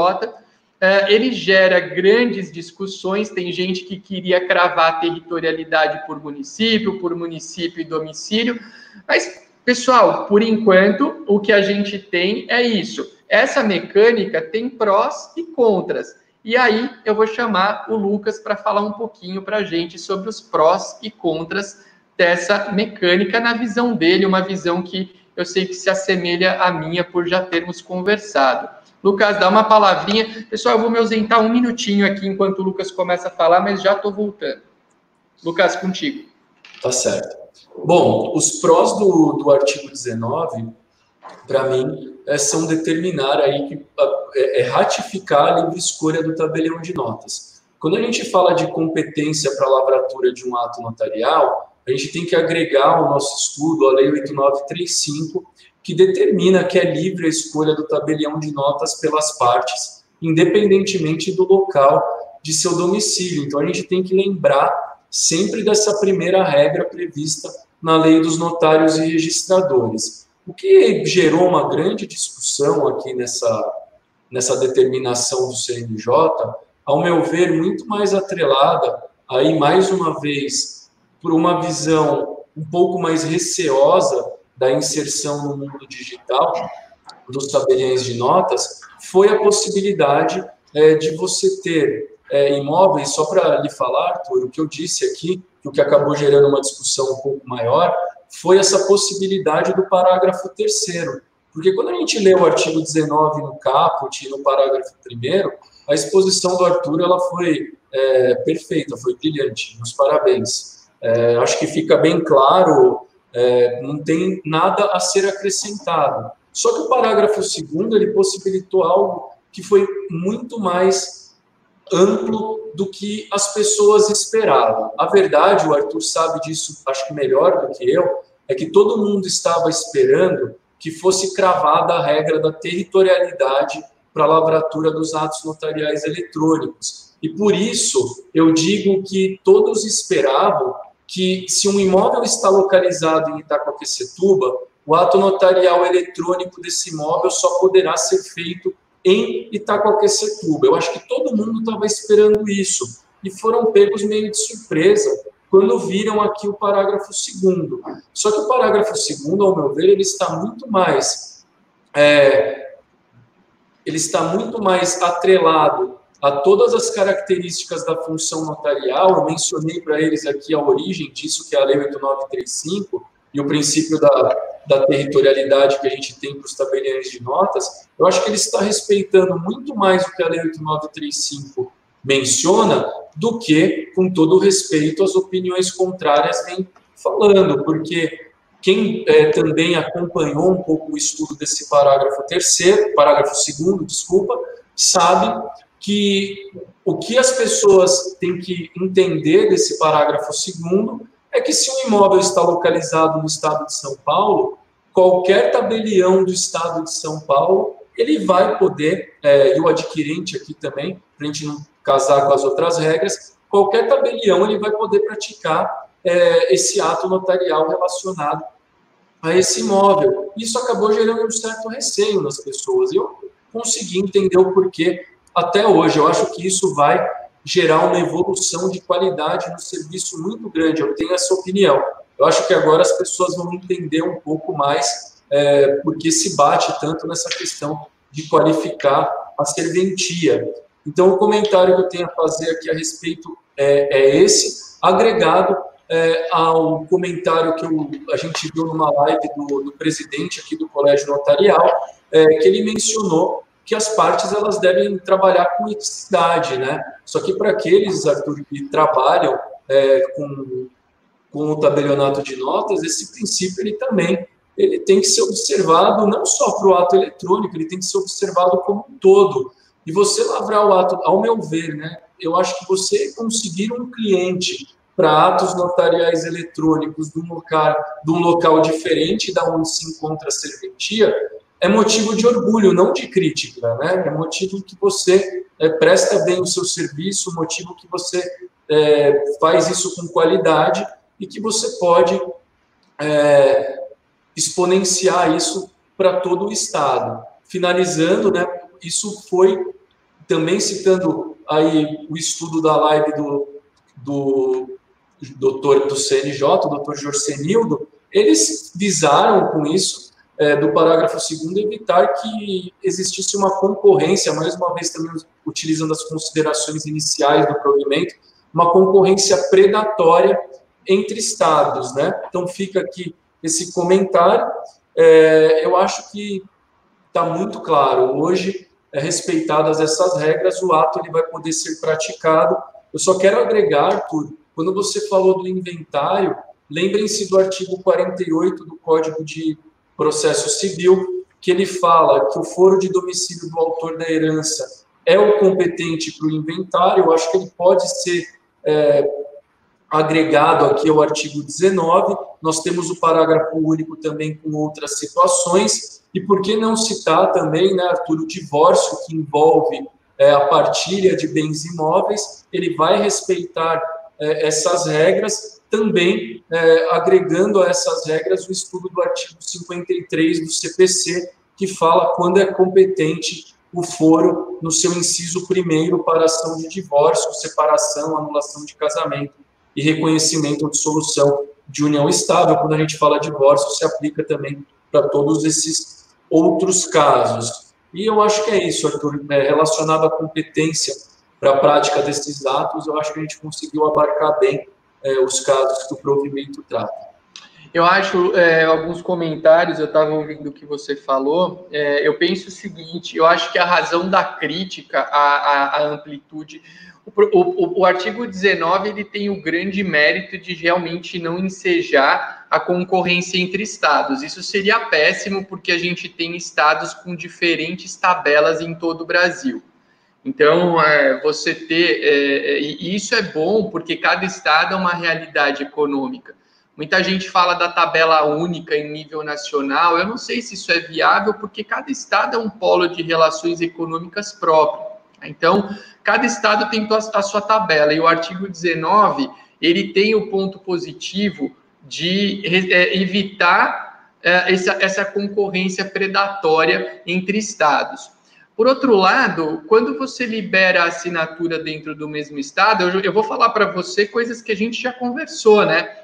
É, ele gera grandes discussões. Tem gente que queria cravar territorialidade por município, por município e domicílio, mas Pessoal, por enquanto, o que a gente tem é isso. Essa mecânica tem prós e contras. E aí eu vou chamar o Lucas para falar um pouquinho para a gente sobre os prós e contras dessa mecânica na visão dele, uma visão que eu sei que se assemelha à minha por já termos conversado. Lucas, dá uma palavrinha. Pessoal, eu vou me ausentar um minutinho aqui enquanto o Lucas começa a falar, mas já estou voltando. Lucas, contigo. Tá certo. Bom, os prós do, do artigo 19, para mim, é, são determinar aí que é, é ratificar a livre escolha do tabelião de notas. Quando a gente fala de competência para a lavratura de um ato notarial, a gente tem que agregar ao nosso estudo a Lei 8935, que determina que é livre a escolha do tabelião de notas pelas partes, independentemente do local de seu domicílio. Então a gente tem que lembrar sempre dessa primeira regra prevista na lei dos notários e registradores. O que gerou uma grande discussão aqui nessa, nessa determinação do CNJ, ao meu ver, muito mais atrelada, aí mais uma vez, por uma visão um pouco mais receosa da inserção no mundo digital dos tabeliões de notas, foi a possibilidade é, de você ter é, imóveis, só para lhe falar, Arthur, o que eu disse aqui, o que acabou gerando uma discussão um pouco maior, foi essa possibilidade do parágrafo terceiro. Porque quando a gente lê o artigo 19 no caput e no parágrafo primeiro, a exposição do Arthur ela foi é, perfeita, foi brilhante. Meus parabéns. É, acho que fica bem claro, é, não tem nada a ser acrescentado. Só que o parágrafo segundo ele possibilitou algo que foi muito mais amplo do que as pessoas esperavam. A verdade, o Arthur sabe disso, acho que melhor do que eu, é que todo mundo estava esperando que fosse cravada a regra da territorialidade para a lavratura dos atos notariais eletrônicos. E por isso eu digo que todos esperavam que, se um imóvel está localizado em Itacoaquecetuba, o ato notarial eletrônico desse imóvel só poderá ser feito em Itacoaquecetuba. Eu acho que todo mundo estava esperando isso e foram pegos meio de surpresa quando viram aqui o parágrafo segundo. Só que o parágrafo segundo, ao meu ver, ele está muito mais é, ele está muito mais atrelado a todas as características da função notarial. Eu mencionei para eles aqui a origem disso, que é a Lei 8935, e o princípio da, da territorialidade que a gente tem para os tabeliões de notas. Eu acho que ele está respeitando muito mais o que a Lei 8935 menciona do que, com todo respeito, as opiniões contrárias vêm falando, porque quem é, também acompanhou um pouco o estudo desse parágrafo terceiro, parágrafo segundo, desculpa, sabe que o que as pessoas têm que entender desse parágrafo segundo é que se um imóvel está localizado no estado de São Paulo, qualquer tabelião do estado de São Paulo ele vai poder, é, e o adquirente aqui também, para a gente não casar com as outras regras, qualquer tabelião ele vai poder praticar é, esse ato notarial relacionado a esse imóvel. Isso acabou gerando um certo receio nas pessoas. Eu consegui entender o porquê até hoje. Eu acho que isso vai gerar uma evolução de qualidade no serviço muito grande. Eu tenho essa opinião. Eu acho que agora as pessoas vão entender um pouco mais é, porque se bate tanto nessa questão de qualificar a serventia. Então, o comentário que eu tenho a fazer aqui a respeito é, é esse, agregado é, ao comentário que a gente viu numa live do, do presidente aqui do Colégio Notarial, é, que ele mencionou que as partes elas devem trabalhar com eticidade, né? Só que para aqueles, Arthur, que trabalham é, com, com o tabelionato de notas, esse princípio ele também ele tem que ser observado não só para o ato eletrônico, ele tem que ser observado como um todo. E você lavrar o ato, ao meu ver, né? Eu acho que você conseguir um cliente para atos notariais eletrônicos de um local, de um local diferente da onde se encontra a serventia, é motivo de orgulho, não de crítica, né? É motivo que você é, presta bem o seu serviço, motivo que você é, faz isso com qualidade e que você pode é, exponenciar isso para todo o Estado. Finalizando, né, isso foi também citando aí o estudo da live do, do doutor do CNJ, o doutor Jorcenildo, eles visaram com isso, é, do parágrafo 2 evitar que existisse uma concorrência, mais uma vez também utilizando as considerações iniciais do provimento, uma concorrência predatória entre estados, né? Então fica aqui esse comentário. É, eu acho que está muito claro. Hoje, é, respeitadas essas regras, o ato ele vai poder ser praticado. Eu só quero agregar, Arthur, quando você falou do inventário, lembrem-se do artigo 48 do Código de Processo Civil, que ele fala que o foro de domicílio do autor da herança é o competente para o inventário. Eu acho que ele pode ser é, agregado aqui ao artigo 19, nós temos o parágrafo único também com outras situações, e por que não citar também, né, Arthur, o divórcio que envolve é, a partilha de bens imóveis, ele vai respeitar é, essas regras, também é, agregando a essas regras o estudo do artigo 53 do CPC, que fala quando é competente o foro no seu inciso primeiro para ação de divórcio, separação, anulação de casamento e reconhecimento ou dissolução de união estável. Quando a gente fala divórcio, se aplica também para todos esses outros casos. E eu acho que é isso, Arthur, é, relacionado à competência para a prática desses atos, eu acho que a gente conseguiu abarcar bem é, os casos que o provimento trata. Eu acho é, alguns comentários, eu estava ouvindo o que você falou. É, eu penso o seguinte: eu acho que a razão da crítica à, amplitude. O, o, o, artigo 19 ele tem o grande mérito de realmente não ensejar a concorrência entre estados. Isso seria péssimo, porque a gente tem estados com diferentes tabelas em todo o Brasil. Então, é, você ter. É, é e isso é bom, porque cada estado é uma realidade econômica. Muita gente fala da tabela única em nível nacional. Eu não sei se isso é viável, porque cada estado é um polo de relações econômicas próprio. Então, cada estado tem a sua tabela. E o artigo 19, ele tem o ponto positivo de é, evitar é, essa, essa concorrência predatória entre estados. Por outro lado, quando você libera a assinatura dentro do mesmo estado, eu, eu vou falar para você coisas que a gente já conversou, né?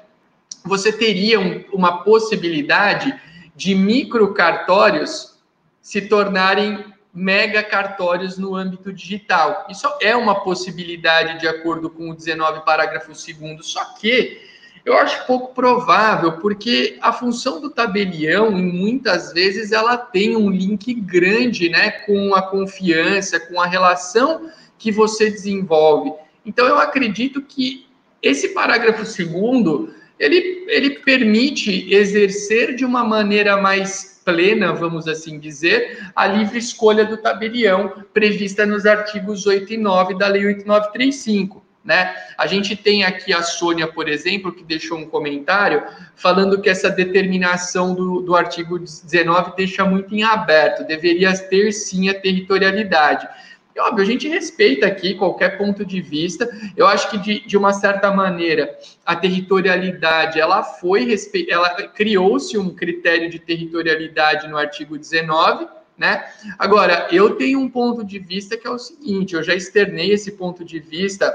você teria um, uma possibilidade de microcartórios se tornarem mega cartórios no âmbito digital. Isso é uma possibilidade de acordo com o 19 parágrafo 2 só que eu acho pouco provável, porque a função do tabelião, muitas vezes, ela tem um link grande né, com a confiança, com a relação que você desenvolve. Então, eu acredito que esse parágrafo segundo ele, ele permite exercer de uma maneira mais plena, vamos assim dizer, a livre escolha do tabelião prevista nos artigos 8 e 9 da Lei 8935. Né? A gente tem aqui a Sônia, por exemplo, que deixou um comentário falando que essa determinação do, do artigo 19 deixa muito em aberto, deveria ter sim a territorialidade. E, óbvio, a gente respeita aqui qualquer ponto de vista. Eu acho que, de, de uma certa maneira, a territorialidade, ela foi, ela criou-se um critério de territorialidade no artigo 19, né? Agora, eu tenho um ponto de vista que é o seguinte, eu já externei esse ponto de vista,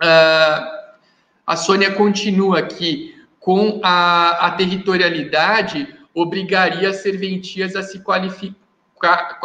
a Sônia continua aqui, com a, a territorialidade, obrigaria as serventias a se qualificar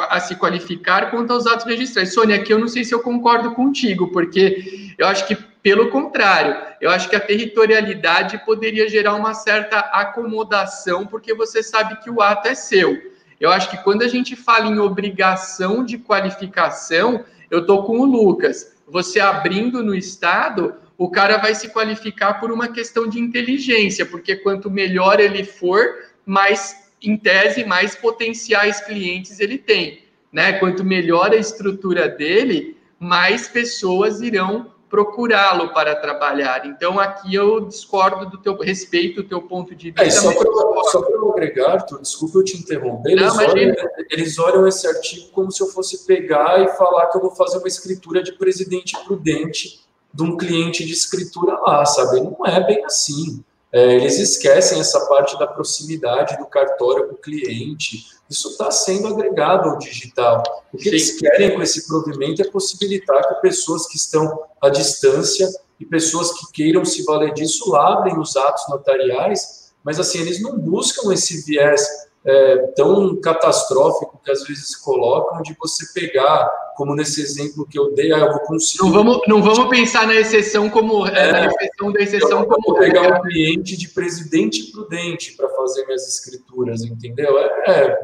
a se qualificar quanto aos atos registrais. Sônia, aqui eu não sei se eu concordo contigo, porque eu acho que, pelo contrário, eu acho que a territorialidade poderia gerar uma certa acomodação, porque você sabe que o ato é seu. Eu acho que quando a gente fala em obrigação de qualificação, eu estou com o Lucas. Você abrindo no Estado, o cara vai se qualificar por uma questão de inteligência, porque quanto melhor ele for, mais em tese, mais potenciais clientes ele tem. Né? Quanto melhor a estrutura dele, mais pessoas irão procurá-lo para trabalhar. Então, aqui eu discordo do teu respeito, do teu ponto de vista. É, só para eu agregar, Arthur, desculpa eu te interromper, eles, Não, olham, eles olham esse artigo como se eu fosse pegar e falar que eu vou fazer uma escritura de presidente prudente de um cliente de escritura lá, sabe? Não é bem assim é, eles esquecem essa parte da proximidade do cartório com o cliente. Isso está sendo agregado ao digital. O que Sim. eles querem com esse provimento é possibilitar que pessoas que estão à distância e pessoas que queiram se valer disso lavrem os atos notariais, mas assim, eles não buscam esse viés é, tão catastrófico que às vezes colocam de você pegar, como nesse exemplo que eu dei, ah, eu vou conseguir. Não vamos, não vamos pensar na exceção como é, na exceção da exceção eu como. Vou pegar um cliente de presidente prudente para fazer minhas escrituras, entendeu? É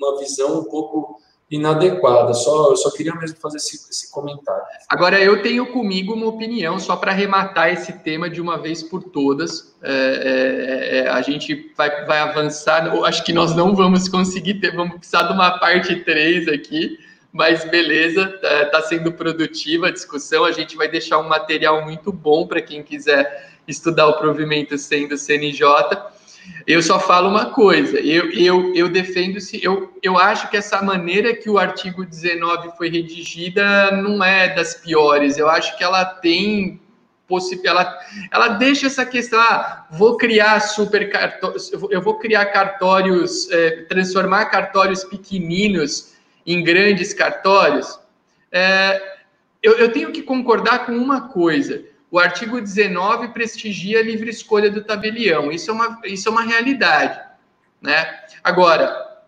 uma visão um pouco inadequada. Só, eu só queria mesmo fazer esse, esse comentário. Agora, eu tenho comigo uma opinião, só para arrematar esse tema de uma vez por todas. É, é, é, a gente vai, vai avançar, acho que nós não vamos conseguir ter, vamos precisar de uma parte 3 aqui, mas beleza, está tá sendo produtiva a discussão. A gente vai deixar um material muito bom para quem quiser estudar o provimento sendo CNJ. Eu só falo uma coisa, eu, eu, eu defendo se eu, eu acho que essa maneira que o artigo 19 foi redigida não é das piores. Eu acho que ela tem ela, ela deixa essa questão, ah, vou criar super cartórios, eu vou criar cartórios, é, transformar cartórios pequeninos em grandes cartórios. É, eu, eu tenho que concordar com uma coisa o artigo 19 prestigia a livre escolha do tabelião. Isso é uma, isso é uma realidade. Né? Agora,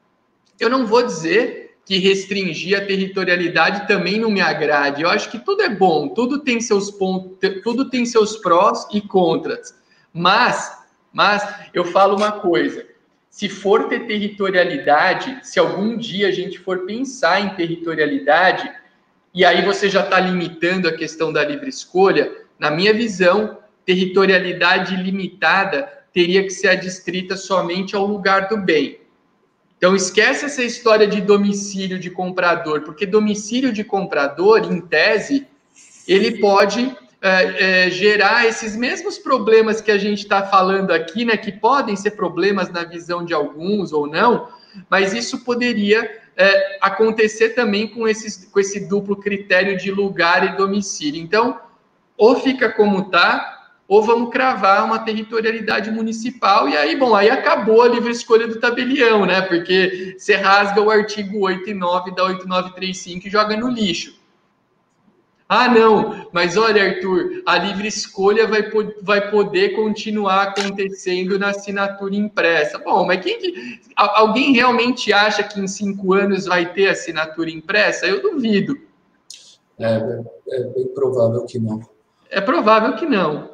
eu não vou dizer que restringir a territorialidade também não me agrade. Eu acho que tudo é bom, tudo tem seus pontos, tudo tem seus prós e contras. Mas Mas eu falo uma coisa: se for ter territorialidade, se algum dia a gente for pensar em territorialidade, e aí você já está limitando a questão da livre escolha, na minha visão, territorialidade limitada teria que ser adstrita somente ao lugar do bem. Então esquece essa história de domicílio de comprador, porque domicílio de comprador, em tese, ele pode é, é, gerar esses mesmos problemas que a gente está falando aqui, né, que podem ser problemas na visão de alguns ou não, mas isso poderia é, acontecer também com, esses, com esse duplo critério de lugar e domicílio. Então, ou fica como está, ou vamos cravar uma territorialidade municipal, e aí, bom, aí acabou a livre escolha do tabelião, né? Porque você rasga o artigo 8 e 9 da 8935 e joga no lixo. Ah, não, mas olha, Arthur, a livre escolha vai, vai poder continuar acontecendo na assinatura impressa. Bom, mas quem que, alguém realmente acha que em cinco anos vai ter assinatura impressa? Eu duvido. É, é bem provável que não. É provável que não.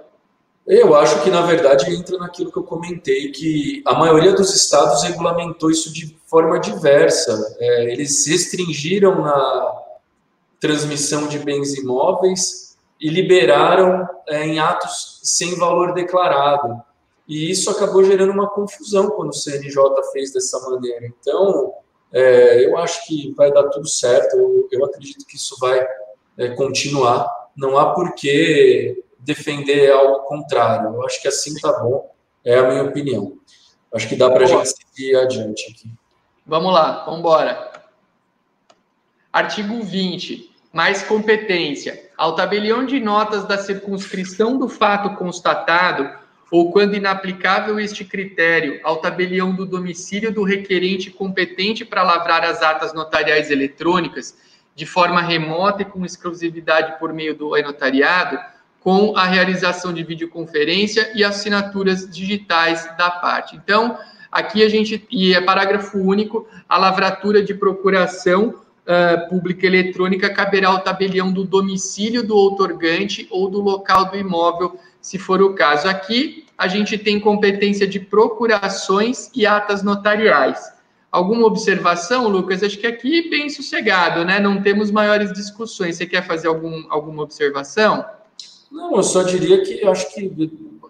Eu acho que, na verdade, entra naquilo que eu comentei, que a maioria dos estados regulamentou isso de forma diversa. É, eles restringiram na transmissão de bens imóveis e liberaram é, em atos sem valor declarado. E isso acabou gerando uma confusão quando o CNJ fez dessa maneira. Então, é, eu acho que vai dar tudo certo, eu, eu acredito que isso vai é, continuar. Não há por que defender algo contrário. Eu acho que assim tá bom, é a minha opinião. Acho que dá para a gente seguir adiante aqui. Vamos lá, vamos embora. Artigo 20 mais competência. Ao tabelião de notas da circunscrição do fato constatado, ou quando inaplicável este critério, ao tabelião do domicílio do requerente competente para lavrar as atas notariais eletrônicas, de forma remota e com exclusividade por meio do notariado, com a realização de videoconferência e assinaturas digitais da parte. Então, aqui a gente, e é parágrafo único, a lavratura de procuração uh, pública eletrônica caberá ao tabelião do domicílio do outorgante ou do local do imóvel, se for o caso. Aqui, a gente tem competência de procurações e atas notariais. Alguma observação, Lucas? Acho que aqui bem sossegado, né? Não temos maiores discussões. Você quer fazer algum, alguma observação? Não, eu só diria que acho que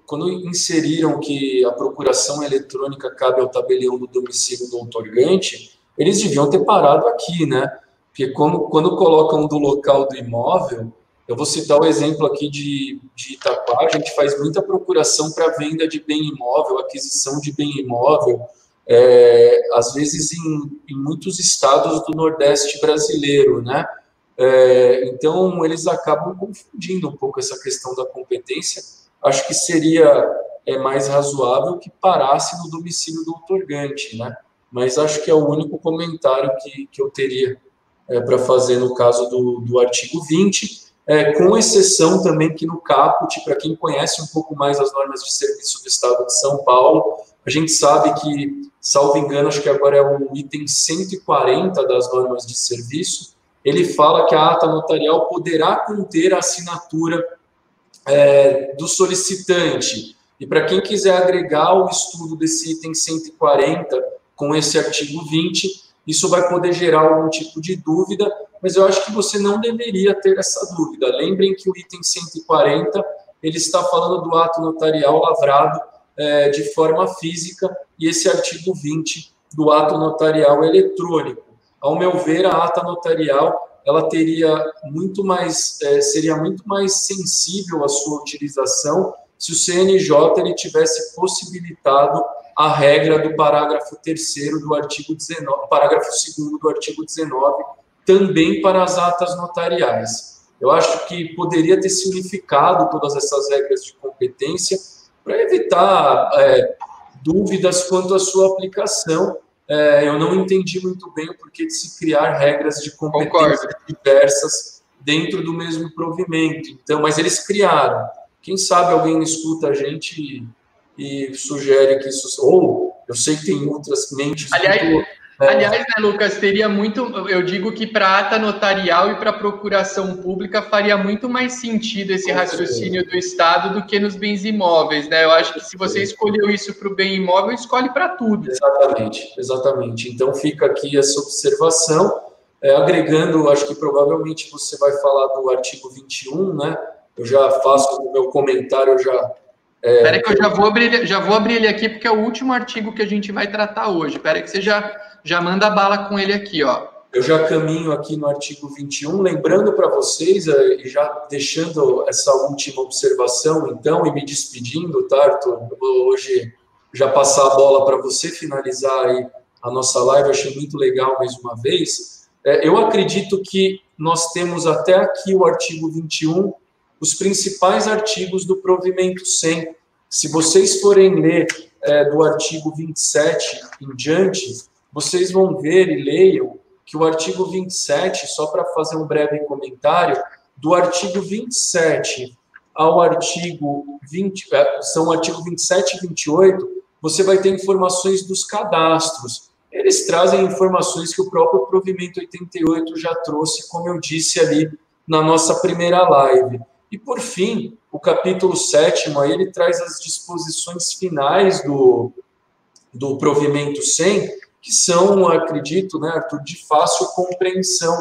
quando inseriram que a procuração eletrônica cabe ao tabelião do domicílio do outorgante, eles deviam ter parado aqui, né? Porque como, quando colocam do local do imóvel, eu vou citar o exemplo aqui de, de Itapá, a gente faz muita procuração para venda de bem imóvel, aquisição de bem imóvel, é, às vezes em, em, muitos estados do Nordeste brasileiro, né? É, então, eles acabam confundindo um pouco essa questão da competência. Acho que seria é, mais razoável que parasse no domicílio do otorgante, né? Mas acho que é o único comentário que, que eu teria é, para fazer no caso do, do artigo 20, é, com exceção também que no caput, para quem conhece um pouco mais as normas de serviço do Estado de São Paulo, a gente sabe que, salvo engano, acho que agora é o item 140 das normas de serviço, ele fala que a ata notarial poderá conter a assinatura é, do solicitante. E para quem quiser agregar o estudo desse item 140 com esse artigo 20, isso vai poder gerar algum tipo de dúvida, mas eu acho que você não deveria ter essa dúvida. Lembrem que o item 140 ele está falando do ato notarial lavrado é, de forma física e esse artigo 20 do ato notarial eletrônico. Ao meu ver, a ata notarial ela teria muito mais é, seria muito mais sensível à sua utilização se o CNJ ele tivesse possibilitado a regra do parágrafo 3 do artigo 19, parágrafo 2 do artigo 19, também para as atas notariais. Eu acho que poderia ter significado todas essas regras de competência para evitar é, dúvidas quanto à sua aplicação. É, eu não entendi muito bem o porquê de se criar regras de competência Concordo. diversas dentro do mesmo provimento. Então, mas eles criaram. Quem sabe alguém escuta a gente e sugere que isso. Ou eu sei que tem outras mentes Aliás, muito, É. Aliás, né, Lucas, teria muito. Eu digo que para ata notarial e para procuração pública faria muito mais sentido esse raciocínio do Estado do que nos bens imóveis, né? Eu acho que se você escolheu isso para o bem imóvel, escolhe para tudo. Exatamente, exatamente. Então fica aqui essa observação. É, agregando, acho que provavelmente você vai falar do artigo 21, né? Eu já faço o meu comentário, eu já é, Espera que eu já vou, abrir, já vou abrir ele aqui, porque é o último artigo que a gente vai tratar hoje. Espera que você já, já manda bala com ele aqui, ó. Eu já caminho aqui no artigo 21, lembrando para vocês, é, e já deixando essa última observação, então, e me despedindo, tá, Arthur? Eu vou hoje já passar a bola para você finalizar aí a nossa live, eu achei muito legal mais uma vez. É, eu acredito que nós temos até aqui o artigo 21, os principais artigos do provimento 100. Se vocês forem ler é, do artigo 27 em diante, vocês vão ver e leiam que o artigo 27, só para fazer um breve comentário, do artigo 27 ao artigo 20, é, são o artigo 27 e 28, você vai ter informações dos cadastros. Eles trazem informações que o próprio provimento 88 já trouxe, como eu disse ali na nossa primeira live. E, por fim, o capítulo sétimo, aí ele traz as disposições finais do, do provimento 100, que são, acredito, né, Arthur, de fácil compreensão.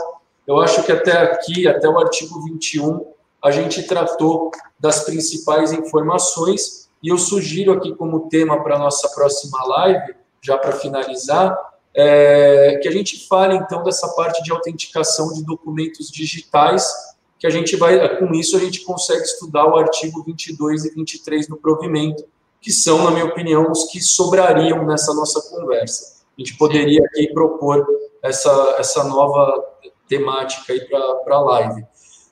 Eu acho que até aqui, até o artigo 21, a gente tratou das principais informações, e eu sugiro aqui como tema para a nossa próxima live, já para finalizar, é, que a gente fale então dessa parte de autenticação de documentos digitais que a gente vai, com isso, a gente consegue estudar o artigo 22 e 23 do provimento, que são, na minha opinião, os que sobrariam nessa nossa conversa. A gente poderia aqui propor essa, essa nova temática aí para a live.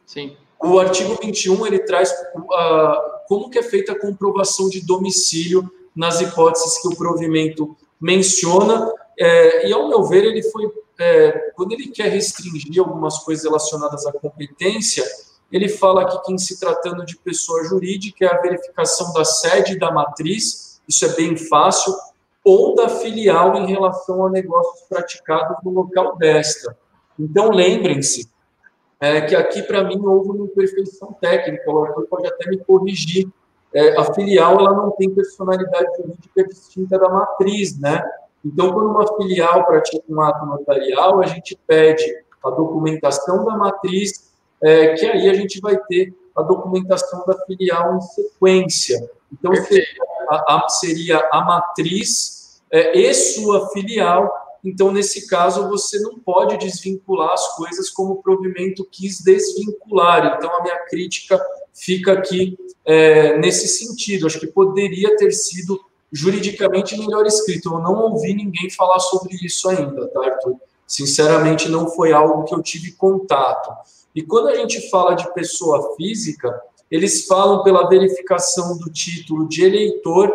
Sim. O artigo 21, ele traz uh, como que é feita a comprovação de domicílio nas hipóteses que o provimento menciona, é, e, ao meu ver, ele foi é, quando ele quer restringir algumas coisas relacionadas à competência, ele fala que, que em se tratando de pessoa jurídica é a verificação da sede da matriz, isso é bem fácil, ou da filial em relação a negócios praticados no local desta. Então, lembrem-se é, que aqui, para mim, houve uma imperfeição técnica, o autor pode até me corrigir. É, a filial ela não tem personalidade jurídica distinta da matriz, né? Então, quando uma filial pratica um ato notarial, a gente pede a documentação da matriz, é, que aí a gente vai ter a documentação da filial em sequência. Então, seria a, a, seria a matriz é, e sua filial. Então, nesse caso, você não pode desvincular as coisas como o provimento quis desvincular. Então, a minha crítica fica aqui é, nesse sentido. Acho que poderia ter sido juridicamente melhor escrito. Eu não ouvi ninguém falar sobre isso ainda, tá, Arthur? Sinceramente, não foi algo que eu tive contato. E quando a gente fala de pessoa física, eles falam pela verificação do título de eleitor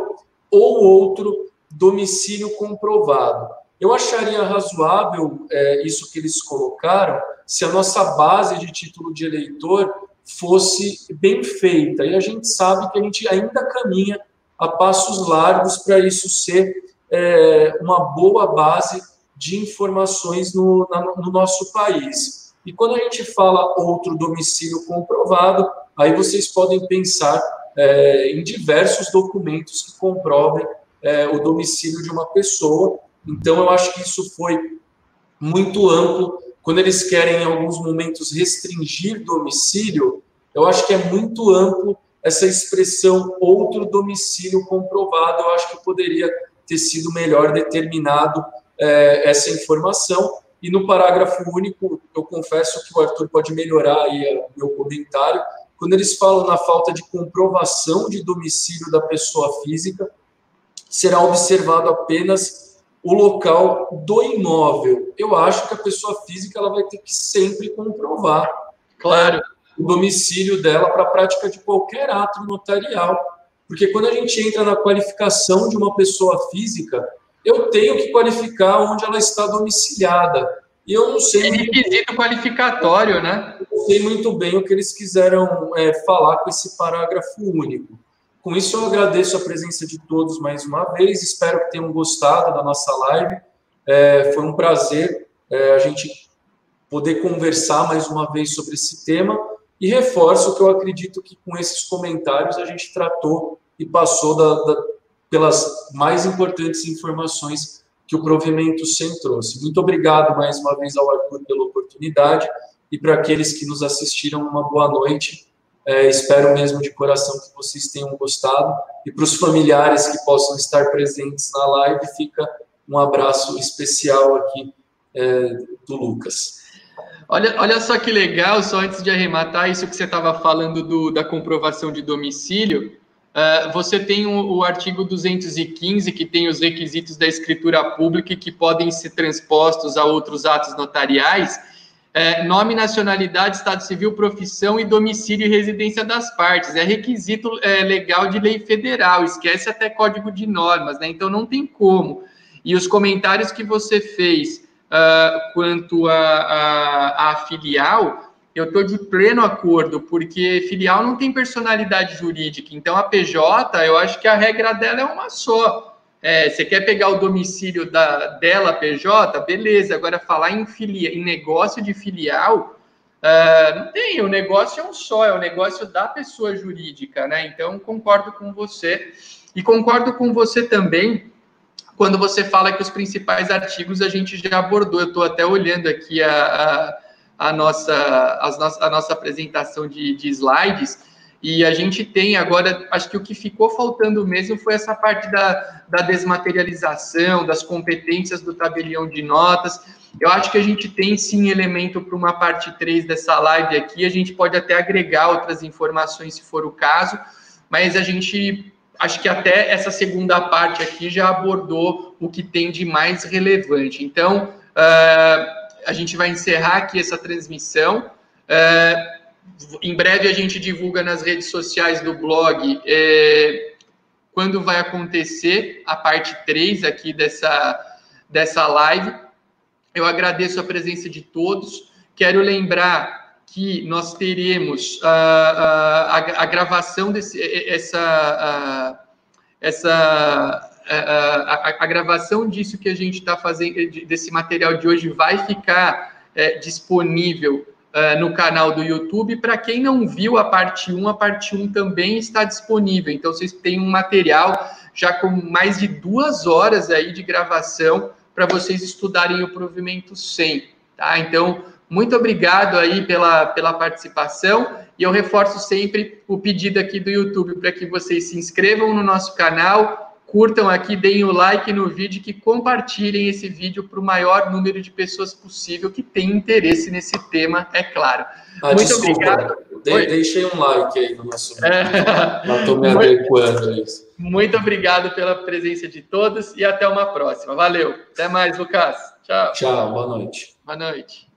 ou outro domicílio comprovado. Eu acharia razoável é, isso que eles colocaram se a nossa base de título de eleitor fosse bem feita. E a gente sabe que a gente ainda caminha a passos largos para isso ser é, uma boa base de informações no, na, no nosso país. E quando a gente fala outro domicílio comprovado, aí vocês podem pensar é, em diversos documentos que comprovem é, o domicílio de uma pessoa. Então, eu acho que isso foi muito amplo. Quando eles querem, em alguns momentos, restringir domicílio, eu acho que é muito amplo essa expressão outro domicílio comprovado, eu acho que poderia ter sido melhor determinado é, essa informação. E no parágrafo único, eu confesso que o Arthur pode melhorar aí o meu comentário, quando eles falam na falta de comprovação de domicílio da pessoa física, será observado apenas o local do imóvel. Eu acho que a pessoa física ela vai ter que sempre comprovar. Claro o domicílio dela para a prática de qualquer ato notarial. Porque quando a gente entra na qualificação de uma pessoa física, eu tenho que qualificar onde ela está domiciliada. E eu não sei. É requisito qualificatório, né? Eu não sei muito bem o que eles quiseram é, falar com esse parágrafo único. Com isso, eu agradeço a presença de todos mais uma vez. Espero que tenham gostado da nossa live. É, foi um prazer é, a gente poder conversar mais uma vez sobre esse tema e reforço que eu acredito que com esses comentários a gente tratou e passou da, da, pelas mais importantes informações que o provimento SEM trouxe. Muito obrigado mais uma vez ao Arthur pela oportunidade e para aqueles que nos assistiram, uma boa noite. É, espero mesmo de coração que vocês tenham gostado e para os familiares que possam estar presentes na live, fica um abraço especial aqui é, do Lucas. Olha, olha só que legal, só antes de arrematar isso que você estava falando do, da comprovação de domicílio, uh, você tem o, o, artigo 215, que tem os requisitos da escritura pública que podem ser transpostos a outros atos notariais, é, nome, nacionalidade, estado civil, profissão e domicílio e residência das partes. É requisito é, legal de lei federal, esquece até código de normas, né? Então não tem como. E os comentários que você fez uh, quanto a, a, a filial, eu estou de pleno acordo, porque filial não tem personalidade jurídica. Então, a PJ, eu acho que a regra dela é uma só. É, você quer pegar o domicílio da, dela, PJ, beleza. Agora, falar em, filia, em negócio de filial, uh, não tem. O negócio é um só, é o negócio da pessoa jurídica, né? Então, concordo com você. E concordo com você também quando você fala que os principais artigos a gente já abordou. Eu estou até olhando aqui a, a, a nossa, a nossa apresentação de, de slides. E a gente tem agora, acho que o que ficou faltando mesmo foi essa parte da, da desmaterialização, das competências do tabelião de notas. Eu acho que a gente tem sim elemento para uma parte 3 dessa live aqui. A gente pode até agregar outras informações se for o caso, mas a gente acho que até essa segunda parte aqui já abordou o que tem de mais relevante. Então, uh, a gente vai encerrar aqui essa transmissão. Uh, em breve a gente divulga nas redes sociais do blog é, quando vai acontecer a parte 3 aqui dessa, dessa live. Eu agradeço a presença de todos. Quero lembrar que nós teremos a, a, a, gravação desse essa essa a, a, gravação disso que a gente está fazendo desse material de hoje vai ficar é, disponível uh, no canal do YouTube. Para quem não viu a parte 1, a parte 1 também está disponível. Então vocês têm um material já com mais de duas horas aí de gravação para vocês estudarem o provimento 100. Tá? Então, muito obrigado aí pela, pela participação e eu reforço sempre o pedido aqui do YouTube para que vocês se inscrevam no nosso canal, curtam aqui, deem o like no vídeo e que compartilhem esse vídeo para o maior número de pessoas possível que tem interesse nesse tema, é claro. Ah, Muito desculpa, obrigado. De, deixei um like aí no nosso vídeo. É... Estou me adequando a isso. Muito obrigado pela presença de todos e até uma próxima. Valeu. Até mais, Lucas. Tchau. Tchau, boa noite. Boa noite.